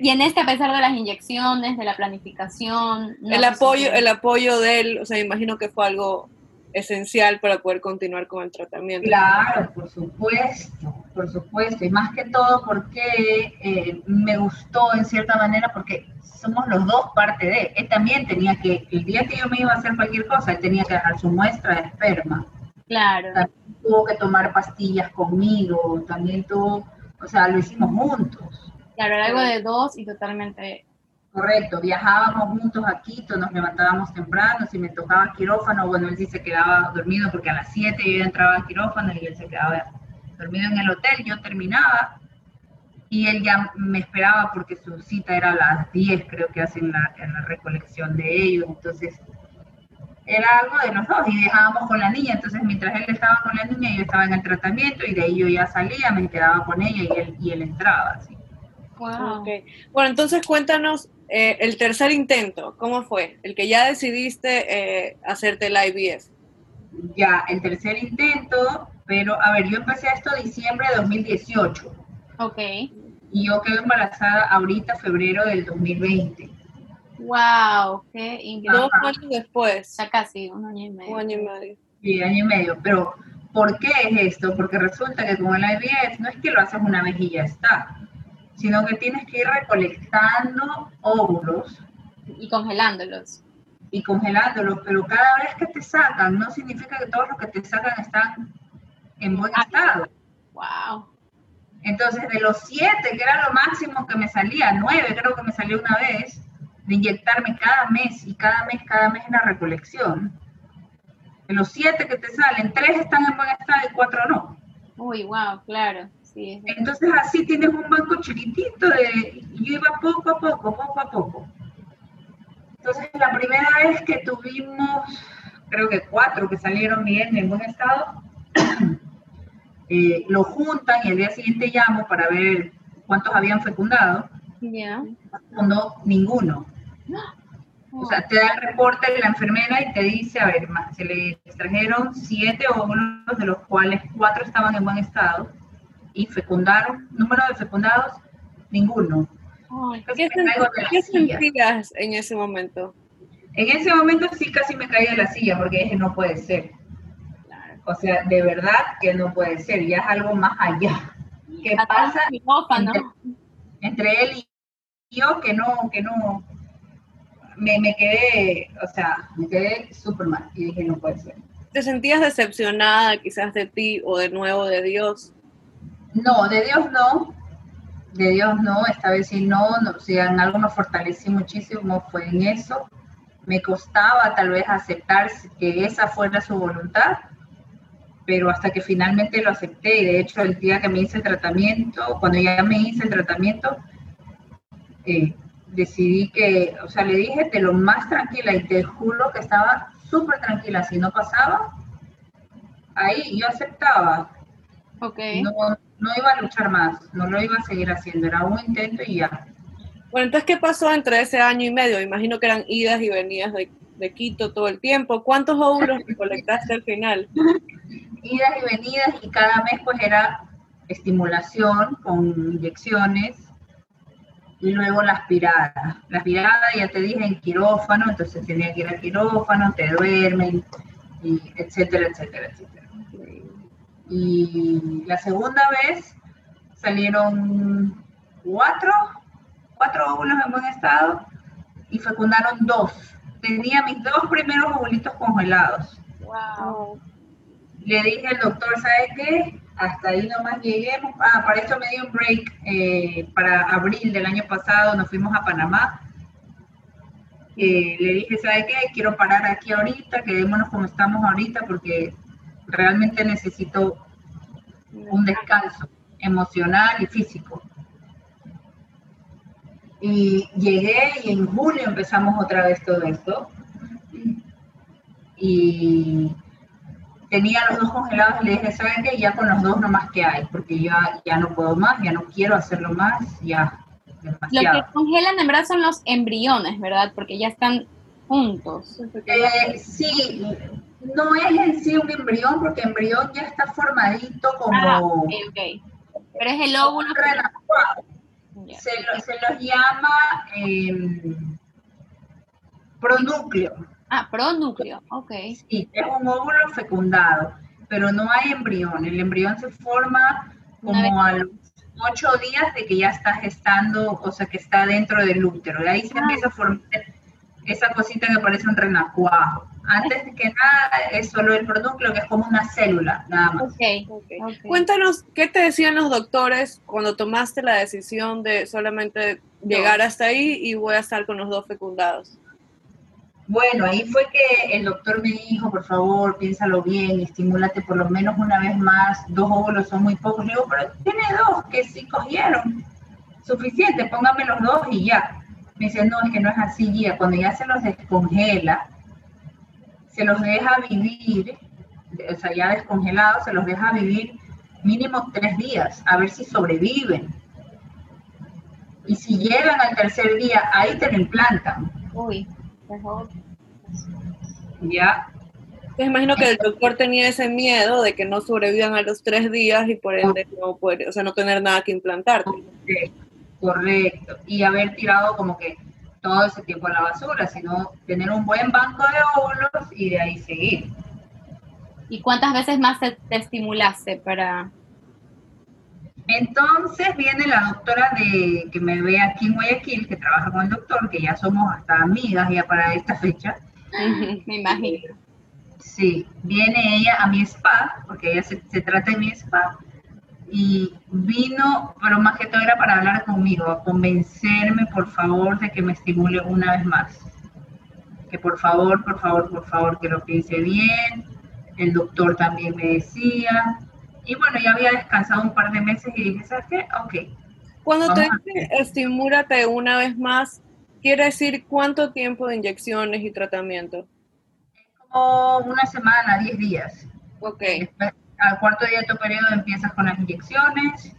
Y en este, a pesar de las inyecciones, de la planificación... no el apoyo, el apoyo de él, o sea, imagino que fue algo esencial para poder continuar con el tratamiento. Claro, por supuesto, por supuesto. Y más que todo porque eh, me gustó en cierta manera porque somos los dos parte de. Él también tenía que, el día que yo me iba a hacer cualquier cosa, él tenía que dejar su muestra de esperma. Claro. También tuvo que tomar pastillas conmigo, también tuvo, o sea, lo hicimos juntos. Claro, era algo de dos y totalmente... Correcto, viajábamos juntos a Quito, nos levantábamos temprano, si me tocaba quirófano, bueno, él sí se quedaba dormido porque a las 7 yo entraba a quirófano y él se quedaba dormido en el hotel, yo terminaba y él ya me esperaba porque su cita era a las 10, creo que hacen la, en la recolección de ellos, entonces era algo de los dos y dejábamos con la niña, entonces mientras él estaba con la niña yo estaba en el tratamiento y de ahí yo ya salía, me quedaba con ella y él, y él entraba, así. Wow. Ok. Bueno, entonces cuéntanos eh, el tercer intento, ¿cómo fue? El que ya decidiste eh, hacerte el IVF. ya el tercer intento, pero a ver, yo empecé esto diciembre de 2018 Ok. Y yo quedé embarazada ahorita, febrero del 2020. Wow, qué increíble. Dos años después, Ya casi un año y medio. un año y medio. Sí, año y medio, pero ¿por qué es esto? Porque resulta que con el IVF no es que lo haces una vez y ya está, sino que tienes que ir recolectando óvulos Y congelándolos. y congelándolos, pero cada vez que te sacan, no significa que todos los que te sacan están en buen Ah. estado. Wow. Entonces, de los siete, que era lo máximo que me salía, nueve creo que me salió una vez, de inyectarme cada mes y cada mes, cada mes en la recolección. De los siete que te salen, tres están en buen estado y cuatro no. Uy, wow, claro. Sí, es- Entonces, así tienes un banco chiquitito de. Yo iba poco a poco, poco a poco. Entonces, la primera vez que tuvimos, creo que cuatro que salieron bien en buen estado, eh, lo juntan y al día siguiente llamo para ver cuántos habían fecundado. Ya. No, ninguno. O sea, te da el reporte de la enfermera y te dice, a ver, se le extrajeron siete óvulos, de los cuales cuatro estaban en buen estado, y fecundaron, número de fecundados, ninguno. ¿Qué, sentías en ese momento? En ese momento sí casi me caí de la silla porque dije, no puede ser. O sea, de verdad que no puede ser, ya es algo más allá. ¿Qué Hasta pasa entre, entre él y yo que no, que no, me, me quedé, o sea, me quedé súper mal y dije, no puede ser. ¿Te sentías decepcionada quizás de ti o de nuevo de Dios? No, de Dios no, de Dios no, esta vez sí no, no o sea, en algo me fortalecí muchísimo, fue en eso. Me costaba tal vez aceptar que esa fuera su voluntad, pero hasta que finalmente lo acepté y de hecho el día que me hice el tratamiento, cuando ya me hice el tratamiento, eh, decidí que, o sea, le dije de lo más tranquila y te juro que estaba súper tranquila, si no pasaba, ahí yo aceptaba, Ok. no, no iba a luchar más, no lo iba a seguir haciendo, era un intento y ya. Bueno, entonces, ¿qué pasó entre ese año y medio? Imagino que eran idas y venidas de, de Quito todo el tiempo. ¿Cuántos óvulos recolectaste al final? Idas y venidas y cada mes pues era estimulación con inyecciones y luego la aspirada. La aspirada, ya te dije, en quirófano, entonces tenía que ir al quirófano, te duermen, y etcétera, etcétera, etcétera. Y la segunda vez salieron cuatro, cuatro óvulos en buen estado y fecundaron dos. Tenía mis dos primeros ovulitos congelados. Wow. Le dije al doctor, ¿sabe qué? Hasta ahí nomás llegué. Ah, para eso me dio un break. eh, para abril del año pasado nos fuimos a Panamá. Eh, le dije, ¿sabe qué? Quiero parar aquí ahorita, quedémonos como estamos ahorita porque realmente necesito un descanso emocional y físico. Y llegué y en julio empezamos otra vez todo esto. Y tenía los dos congelados y le dije, ¿saben qué? Ya con los dos nomás que hay, porque ya, ya no puedo más, ya no quiero hacerlo más, ya Lo demasiado. que congelan en verdad son los embriones, ¿verdad? Porque ya están juntos. Eh, sí, no es en sí un embrión, porque embrión ya está formadito como Ah, ok, ok. Pero es el óvulo. Ya. Se, lo- se los llama em, pronúcleo. Ah, pronúcleo, ok. Sí, es un óvulo fecundado, pero no hay embrión. El embrión se forma como a los ocho días de que ya está gestando, o sea, que está dentro del útero. Y ahí se Ah. empieza a formar esa cosita que parece un renacuajo. Antes de que nada, es solo el pronúcleo, que es como una célula, nada más. Ok, ok. Cuéntanos, ¿qué te decían los doctores cuando tomaste la decisión de solamente llegar hasta ahí y voy a estar con los dos fecundados? Bueno, ahí fue que el doctor me dijo, por favor, piénsalo bien, estimúlate por lo menos una vez más, dos óvulos son muy pocos. Digo, pero tiene dos que sí cogieron, suficiente, póngame los dos y ya. Me dice, no, es que no es así, guía, cuando ya se los descongela, se los deja vivir, o sea, ya descongelados, se los deja vivir mínimo tres días, a ver si sobreviven. Y si llegan al tercer día, ahí te lo implantan, Uy. ¿Ya? Entonces imagino que el doctor tenía ese miedo de que no sobrevivan a los tres días y por ende no poder, o sea, no tener nada que implantarte. Correcto, correcto. Y haber tirado como que todo ese tiempo a la basura, sino tener un buen banco de óvulos y de ahí seguir. ¿Y cuántas veces más te, te estimulaste para...? Entonces viene la doctora de que me ve aquí en Guayaquil, que trabaja con el doctor, que ya somos hasta amigas ya para esta fecha. Me imagino. Sí, viene ella a mi spa, porque ella se, se trata de mi spa, y vino, pero más que todo era para hablar conmigo, a convencerme, por favor, de que me estimule una vez más. Que por favor, por favor, por favor, que lo piense bien. El doctor también me decía. Y bueno, ya había descansado un par de meses y dije, ¿sabes qué? Ok. Cuando te Vamos a- dice estimúlate una vez más, quiere decir cuánto tiempo de inyecciones y tratamiento. Como una semana, 10 días. Ok. Después, al cuarto día de tu periodo empiezas con las inyecciones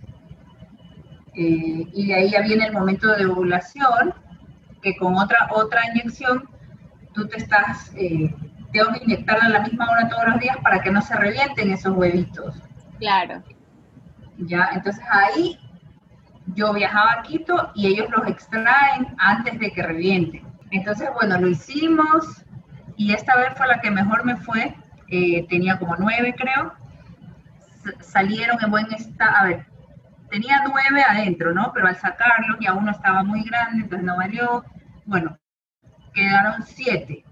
eh, y de ahí ya viene el momento de ovulación, que con otra, otra inyección tú te estás, eh, tengo que inyectarla a la misma hora todos los días para que no se revienten esos huevitos. Claro. ¿ya? Entonces ahí yo viajaba a Quito y ellos los extraen antes de que revienten. Entonces, bueno, lo hicimos y esta vez fue la que mejor me fue. eh, tenía como nueve, creo. S- salieron en buen estado. A ver, tenía nueve adentro, ¿no? Pero al sacarlos ya uno estaba muy grande, entonces no valió. Bueno, quedaron siete.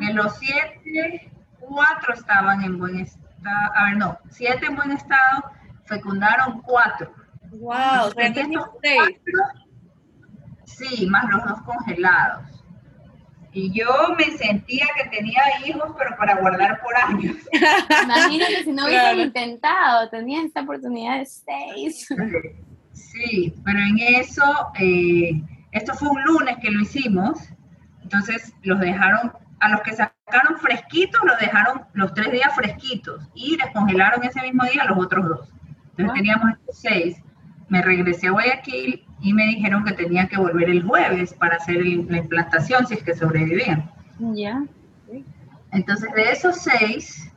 De los siete, cuatro estaban en buen estado. A ver, no, siete en buen estado, fecundaron cuatro. Wow, o sea, De tienes estos seis. cuatro, Sí, más los dos congelados. Y yo me sentía que tenía hijos, pero para guardar por años. Imagínate si no hubiesen Claro. intentado, tenían esta oportunidad de seis. Sí, pero en eso, eh, esto fue un lunes que lo hicimos, entonces los dejaron, a los que sacaron fresquitos, los dejaron los tres días fresquitos y descongelaron ese mismo día los otros dos. Entonces Wow. teníamos seis, me regresé a Guayaquil y me dijeron que tenía que volver el jueves para hacer el- la implantación si es que sobrevivían. Ya. Entonces, de esos seis,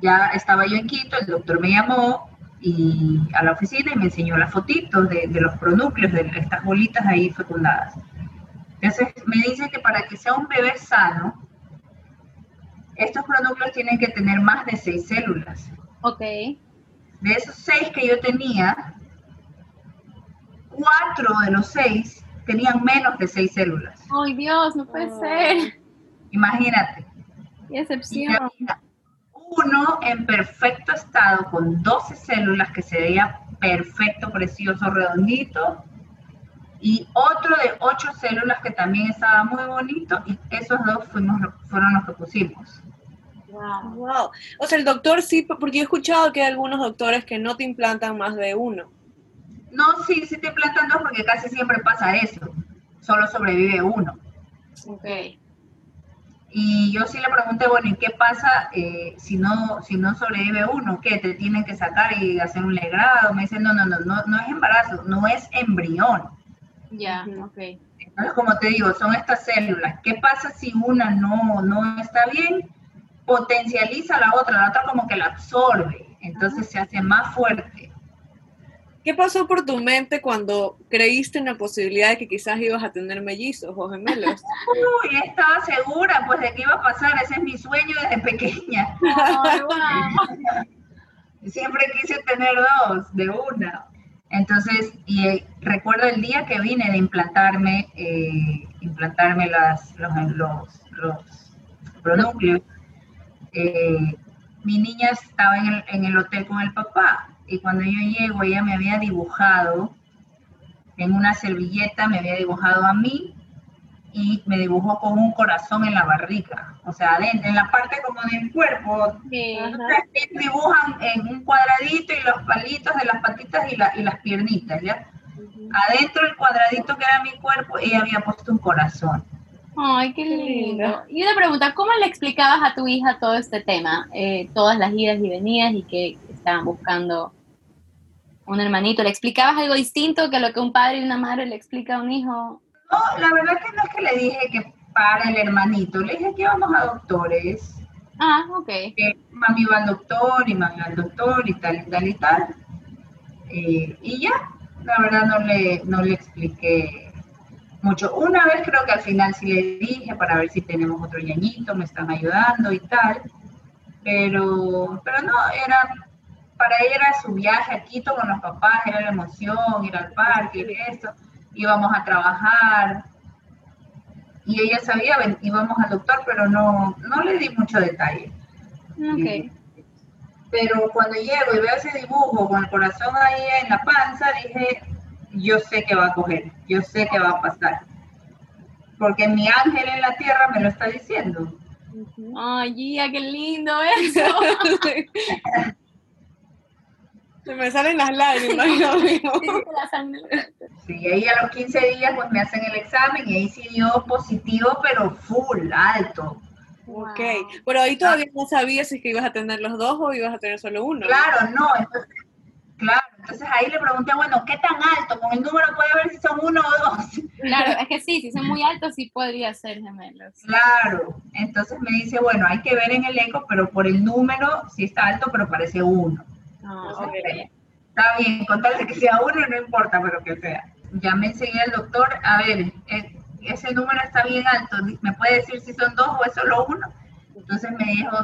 ya estaba yo en Quito, el doctor me llamó y a la oficina y me enseñó las fotitos de, de los pronúcleos, de estas bolitas ahí fecundadas. Entonces me dice que para que sea un bebé sano, estos pronúcleos tienen que tener más de seis células. Ok. De esos seis que yo tenía, cuatro de los seis tenían menos de seis células. Ay, Dios, no puede ser. Imagínate. Qué excepción. Uno en perfecto estado con 12 células que se veía perfecto, precioso, redondito. Y otro de 8 células que también estaba muy bonito. Y esos dos fuimos, fueron los que pusimos. Wow. wow. O sea, el doctor sí, porque he escuchado que hay algunos doctores que no te implantan más de uno. No, sí, sí te implantan dos porque casi siempre pasa eso. Solo sobrevive uno. Ok. Y yo sí le pregunté, bueno, ¿y qué pasa eh, si, no, si no sobrevive uno? ¿Qué? ¿Te tienen que sacar y hacer un legrado? Me dice, no, no, no, no, no es embarazo, no es embrión. Ya, ok. Entonces, como te digo, son estas células. ¿Qué pasa si una no, no está bien? Potencializa la otra, la otra como que la absorbe, entonces se hace más fuerte. ¿Qué pasó por tu mente cuando creíste en la posibilidad de que quizás ibas a tener mellizos o gemelos? Uy, estaba segura pues de que iba a pasar, ese es mi sueño desde pequeña. Ay, wow. Siempre quise tener dos, de una. Entonces, y eh, recuerdo el día que vine de implantarme, eh, implantarme las, los, los, los eh, mi niña estaba en el, en el hotel con el papá. Y cuando yo llego ella me había dibujado en una servilleta, me había dibujado a mí y me dibujó con un corazón en la barriga, o sea, adentro, en la parte como del cuerpo. Sí. Entonces, dibujan en un cuadradito y los palitos de las patitas y, la- y las piernitas, ¿ya? Adentro del cuadradito que era mi cuerpo, ella había puesto un corazón. Ay, qué lindo. Y una pregunta, ¿cómo le explicabas a tu hija todo este tema? Eh, todas las idas y venidas y que estaban buscando un hermanito. ¿Le explicabas algo distinto que lo que un padre y una madre le explica a un hijo? No, la verdad que no es que le dije que para el hermanito, le dije que íbamos a doctores, Ah, ok. que mami va al doctor y mami va al doctor y tal y tal y tal. Eh, y ya, la verdad no le, no le expliqué mucho. Una vez creo que al final sí le dije para ver si tenemos otro ñañito, me están ayudando y tal. Pero, pero no, era, para ella era su viaje a Quito con los papás, era la emoción, ir al parque, ir esto, íbamos a trabajar. Y ella sabía, íbamos al doctor, pero no, no le di mucho detalle. Pero cuando llego y veo ese dibujo con el corazón ahí en la panza, dije, yo sé que va a coger, yo sé que va a pasar. Porque mi ángel en la tierra me lo está diciendo. Ay, Gia, qué lindo eso. Se me salen las lágrimas. Sangre. Sí, ahí a los 15 días pues me hacen el examen y ahí sí dio positivo, pero full, alto. ok, pero ahí todavía no sabías si es que ibas a tener los dos o ibas a tener solo uno. Claro, no, entonces, claro, entonces ahí le pregunté, bueno, ¿qué tan alto? Con el número puede ver si son uno o dos. Claro, es que sí, si son muy altos sí podría ser gemelos. Claro, entonces me dice, bueno, hay que ver en el eco, pero por el número sí está alto, pero parece uno. Ah, Entonces, ok. Está bien, con tal de que sea uno, no importa, pero que sea. Ya me enseguida el doctor, a ver, eh, ese número está bien alto, ¿me puede decir si son dos o es solo uno? Entonces me dijo,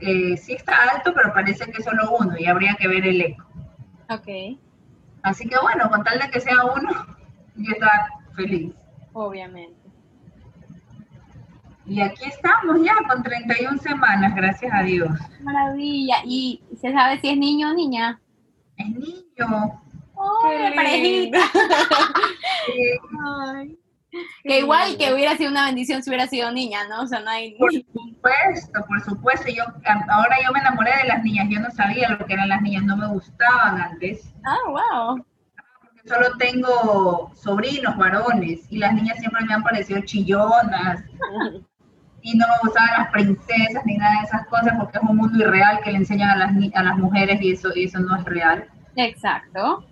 eh, sí está alto, pero parece que es solo uno y habría que ver el eco. Ok, Así que bueno, con tal de que sea uno, yo estaba feliz. obviamente. Y aquí estamos ya con 31 semanas, gracias a Dios. Maravilla. ¿Y se sabe si es niño o niña? Es niño. ¡Ay, Qué parejita! Ay. Que igual que hubiera sido una bendición si hubiera sido niña, ¿no? O sea, no hay... Por supuesto, por supuesto. Yo, ahora yo me enamoré de las niñas. Yo no sabía lo que eran las niñas, no me gustaban antes. Ah, wow. Porque solo tengo sobrinos varones y las niñas siempre me han parecido chillonas. Y no me gustaban las princesas ni nada de esas cosas porque es un mundo irreal que le enseñan a las, a las mujeres y eso, y eso no es real. Exacto.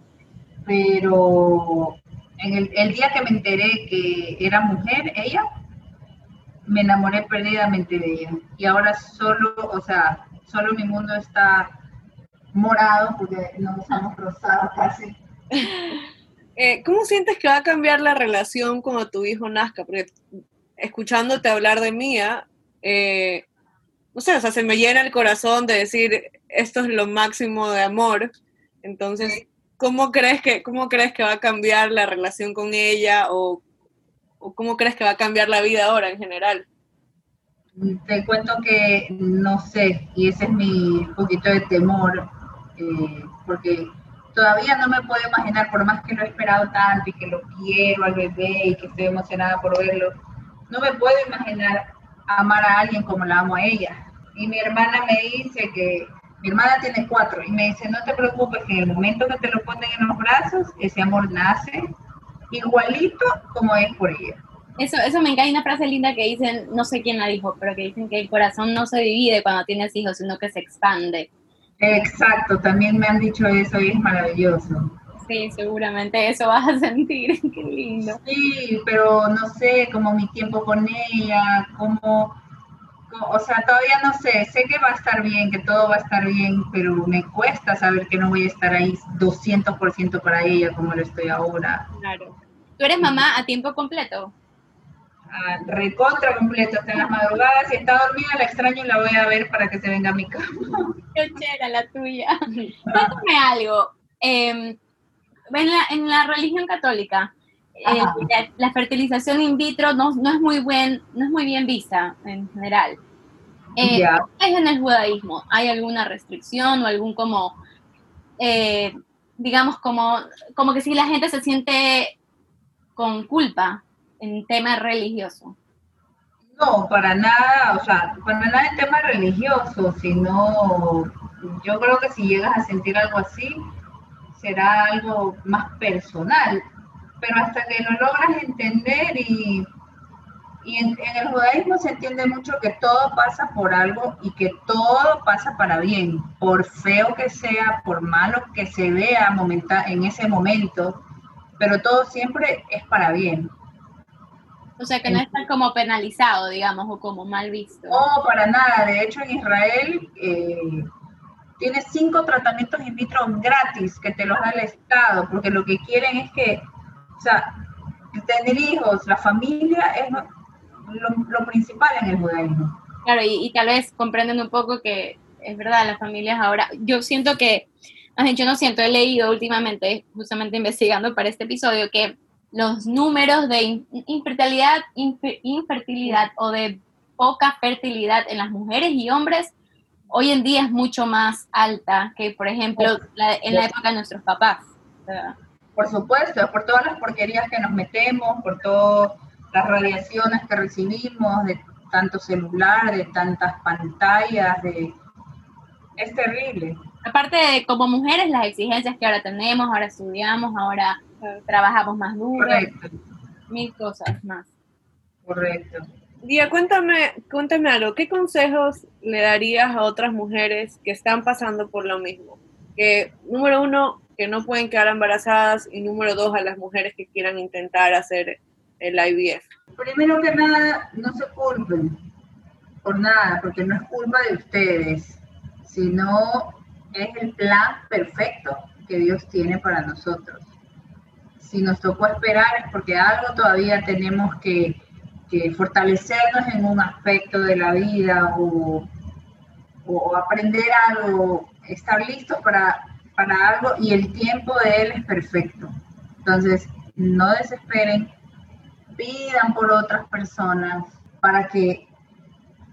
Pero en el, el día que me enteré que era mujer, ella, me enamoré perdidamente de ella. Y ahora solo, o sea, solo mi mundo está morado, porque no usamos rosado casi. Eh, ¿Cómo sientes que va a cambiar la relación cuando tu hijo nazca? Porque escuchándote hablar de Mía, eh, no sé, o sea, se me llena el corazón de decir, esto es lo máximo de amor. Entonces, ¿cómo crees que, cómo crees que va a cambiar la relación con ella o, o cómo crees que va a cambiar la vida ahora en general? Te cuento que no sé, y ese es mi poquito de temor, eh, porque todavía no me puedo imaginar, por más que lo he esperado tanto y que lo quiero al bebé y que estoy emocionada por verlo, no me puedo imaginar amar a alguien como la amo a ella. Y mi hermana me dice que, mi hermana tiene cuatro, y me dice, no te preocupes, que en el momento que te lo ponen en los brazos, ese amor nace igualito como es por ella. Eso, eso me encanta, hay una frase linda que dicen, no sé quién la dijo, pero que dicen que el corazón no se divide cuando tienes hijos, sino que se expande. Exacto, también me han dicho eso y es maravilloso. Sí, seguramente eso vas a sentir, qué lindo. Sí, pero no sé, como mi tiempo con ella, como, o sea, todavía no sé, sé que va a estar bien, que todo va a estar bien, pero me cuesta saber que no voy a estar ahí 200% para ella como lo estoy ahora. Claro. ¿Tú eres mamá a tiempo completo? recontra completo, está en las madrugadas, si está dormida la extraño y la voy a ver para que se venga a mi cama. Qué chera la tuya. Cuéntame algo. Em, en, la, religión católica, eh, la, fertilización in vitro no, es muy buen, no es muy bien vista en general. Eh, ¿Qué es en el judaísmo? ¿Hay alguna restricción o algún como, eh, digamos, como, como que si la gente se siente con culpa en tema religioso? No, para nada, o sea, para nada en tema religioso, sino yo creo que si llegas a sentir algo así, será algo más personal, pero hasta que lo logras entender y, y en, el judaísmo se entiende mucho que todo pasa por algo y que todo pasa para bien, por feo que sea, por malo que se vea en ese momento, pero todo siempre es para bien. O sea, que no está como penalizado, digamos, o como mal visto. No, para nada. De hecho, en Israel eh, tiene cinco tratamientos in vitro gratis que te los da el Estado, porque lo que quieren es que, o sea, tener hijos, la familia es lo, principal en el judaísmo. Claro, y, tal vez comprenden un poco que es verdad, las familias ahora, yo siento que, yo no siento, he leído últimamente, justamente investigando para este episodio, que los números de infertilidad, infertilidad o de poca fertilidad en las mujeres y hombres hoy en día es mucho más alta que, por ejemplo, en la época de nuestros papás. Por supuesto, por todas las porquerías que nos metemos, por todas las radiaciones que recibimos de tanto celular, de tantas pantallas, de... es terrible. Aparte de como mujeres, las exigencias que ahora tenemos, ahora estudiamos, ahora trabajamos más duro, mil cosas más. Correcto. Día, cuéntame, cuéntame algo, ¿qué consejos le darías a otras mujeres que están pasando por lo mismo? Que, número uno, que no pueden quedar embarazadas y número dos, a las mujeres que quieran intentar hacer el IVF. Primero que nada, no se culpen por nada, porque no es culpa de ustedes, sino es el plan perfecto que Dios tiene para nosotros si nos tocó esperar es porque algo todavía tenemos que, fortalecernos en un aspecto de la vida o, aprender algo, estar listos para, para algo y el tiempo de él es perfecto. Entonces, no desesperen, pidan por otras personas para que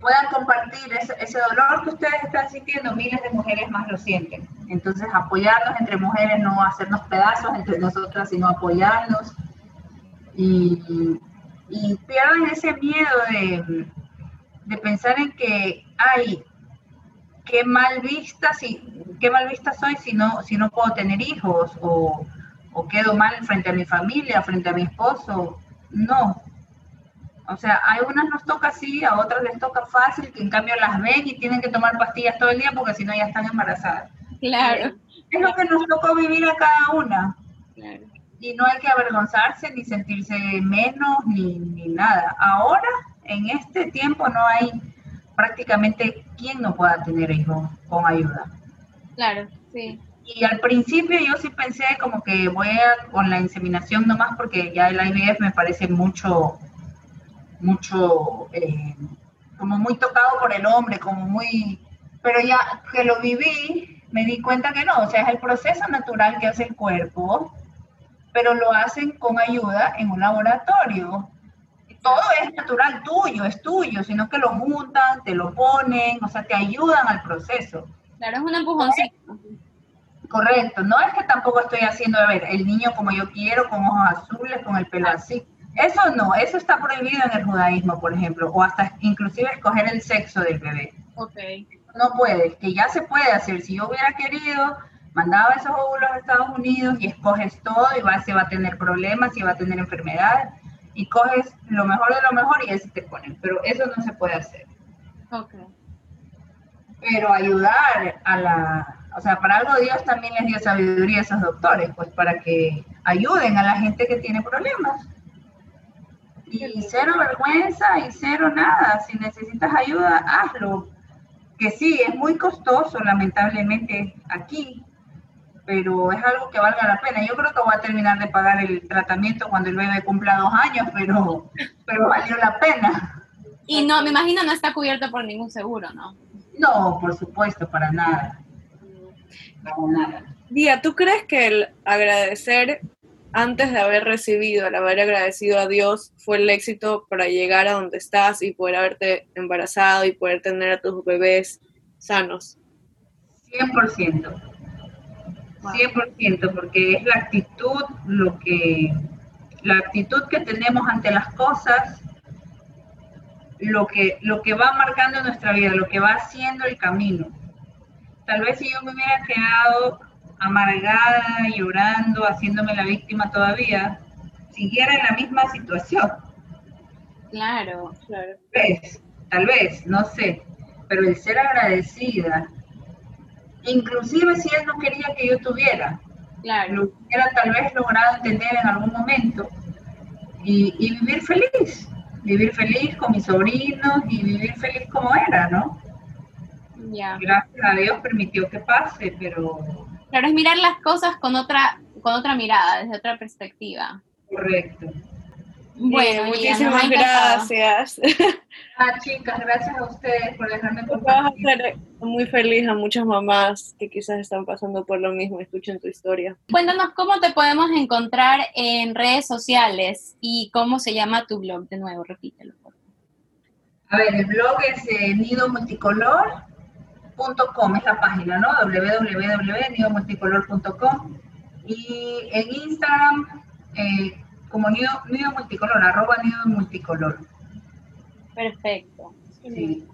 puedan compartir ese, dolor que ustedes están sintiendo, miles de mujeres más lo sienten. Entonces, apoyarnos entre mujeres, no hacernos pedazos entre nosotras, sino apoyarnos y, y pierdan ese miedo de, de, pensar en que, ay, qué mal vista, si, qué mal vista soy si no, si no puedo tener hijos o, o quedo mal frente a mi familia, frente a mi esposo. No, o sea, a unas nos toca así, a otras les toca fácil, que en cambio las ven y tienen que tomar pastillas todo el día porque si no ya están embarazadas. Claro. Es lo que nos tocó vivir a cada una. Claro. Y no hay que avergonzarse ni sentirse menos ni, ni nada. Ahora, en este tiempo, no hay prácticamente quien no pueda tener hijos con ayuda. Claro. Sí. Y al principio yo sí pensé como que voy a, con la inseminación nomás porque ya el IVF me parece mucho, mucho, eh, como muy tocado por el hombre, como muy, pero ya que lo viví, me di cuenta que no, o sea, es el proceso natural que hace el cuerpo, pero lo hacen con ayuda en un laboratorio. Todo es natural tuyo, es tuyo, sino que lo juntan, te lo ponen, o sea, te ayudan al proceso. Claro, es un empujoncito. Correcto, no es que tampoco estoy haciendo, a ver, el niño como yo quiero, con ojos azules, con el pelo así. Eso no, eso está prohibido en el judaísmo, por ejemplo, o hasta inclusive escoger el sexo del bebé. Ok. No puedes, que ya se puede hacer. Si yo hubiera querido, mandaba esos óvulos a Estados Unidos y escoges todo y va, se va a tener problemas y va a tener enfermedades y coges lo mejor de lo mejor y ese te ponen, pero eso no se puede hacer. Ok. Pero ayudar a la, o sea, para algo Dios también les dio sabiduría a esos doctores, pues para que ayuden a la gente que tiene problemas. Y cero vergüenza y cero nada. Si necesitas ayuda, hazlo. Que sí, es muy costoso, lamentablemente, aquí, pero es algo que valga la pena. Yo creo que voy a terminar de pagar el tratamiento cuando el bebé cumpla dos años, pero, pero valió la pena. Y no, me imagino no está cubierto por ningún seguro, ¿no? No, por supuesto, para nada. Día, ¿tú crees que el agradecer antes de haber recibido, el haber agradecido a Dios, fue el éxito para llegar a donde estás y poder haberte embarazado y poder tener a tus bebés sanos? 100%. 100%, porque es la actitud, lo que, la actitud que tenemos ante las cosas, lo que, lo que va marcando nuestra vida, lo que va haciendo el camino. Tal vez si yo me hubiera quedado amargada, llorando, haciéndome la víctima todavía, siguiera en la misma situación. Claro, claro. Tal vez, tal vez, no sé, pero el ser agradecida, inclusive si él no quería que yo tuviera, claro. lo hubiera tal vez logrado entender en algún momento y, y vivir feliz, vivir feliz con mis sobrinos y vivir feliz como era, ¿no? Gracias a Dios permitió que pase, pero... Claro, es mirar las cosas con otra, con otra mirada, desde otra perspectiva. Correcto. Bueno, muchísimas gracias. Ah, chicas, gracias a ustedes por dejarme compartir. Vas a hacer muy feliz a muchas mamás que quizás están pasando por lo mismo, escuchen tu historia. Cuéntanos cómo te podemos encontrar en redes sociales y cómo se llama tu blog, de nuevo, repítelo. A ver, el blog es eh, Nido Multicolor, .com es la página, ¿no? www.nidomulticolor.com y en Instagram eh, como nido, multicolor, arroba nido multicolor. Perfecto. Sí.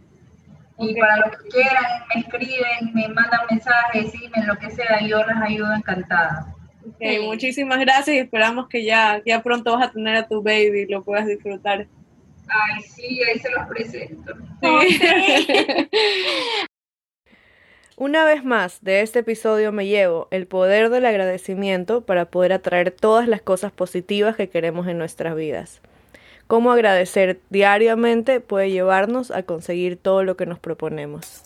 Y para lo que quieran, me escriben, me mandan mensajes, me lo que sea, yo les ayudo encantada. Okay, muchísimas gracias y esperamos que ya, ya pronto vas a tener a tu baby y lo puedas disfrutar. Ay, sí, ahí se los presento. Una vez más, de este episodio me llevo el poder del agradecimiento para poder atraer todas las cosas positivas que queremos en nuestras vidas. Cómo agradecer diariamente puede llevarnos a conseguir todo lo que nos proponemos.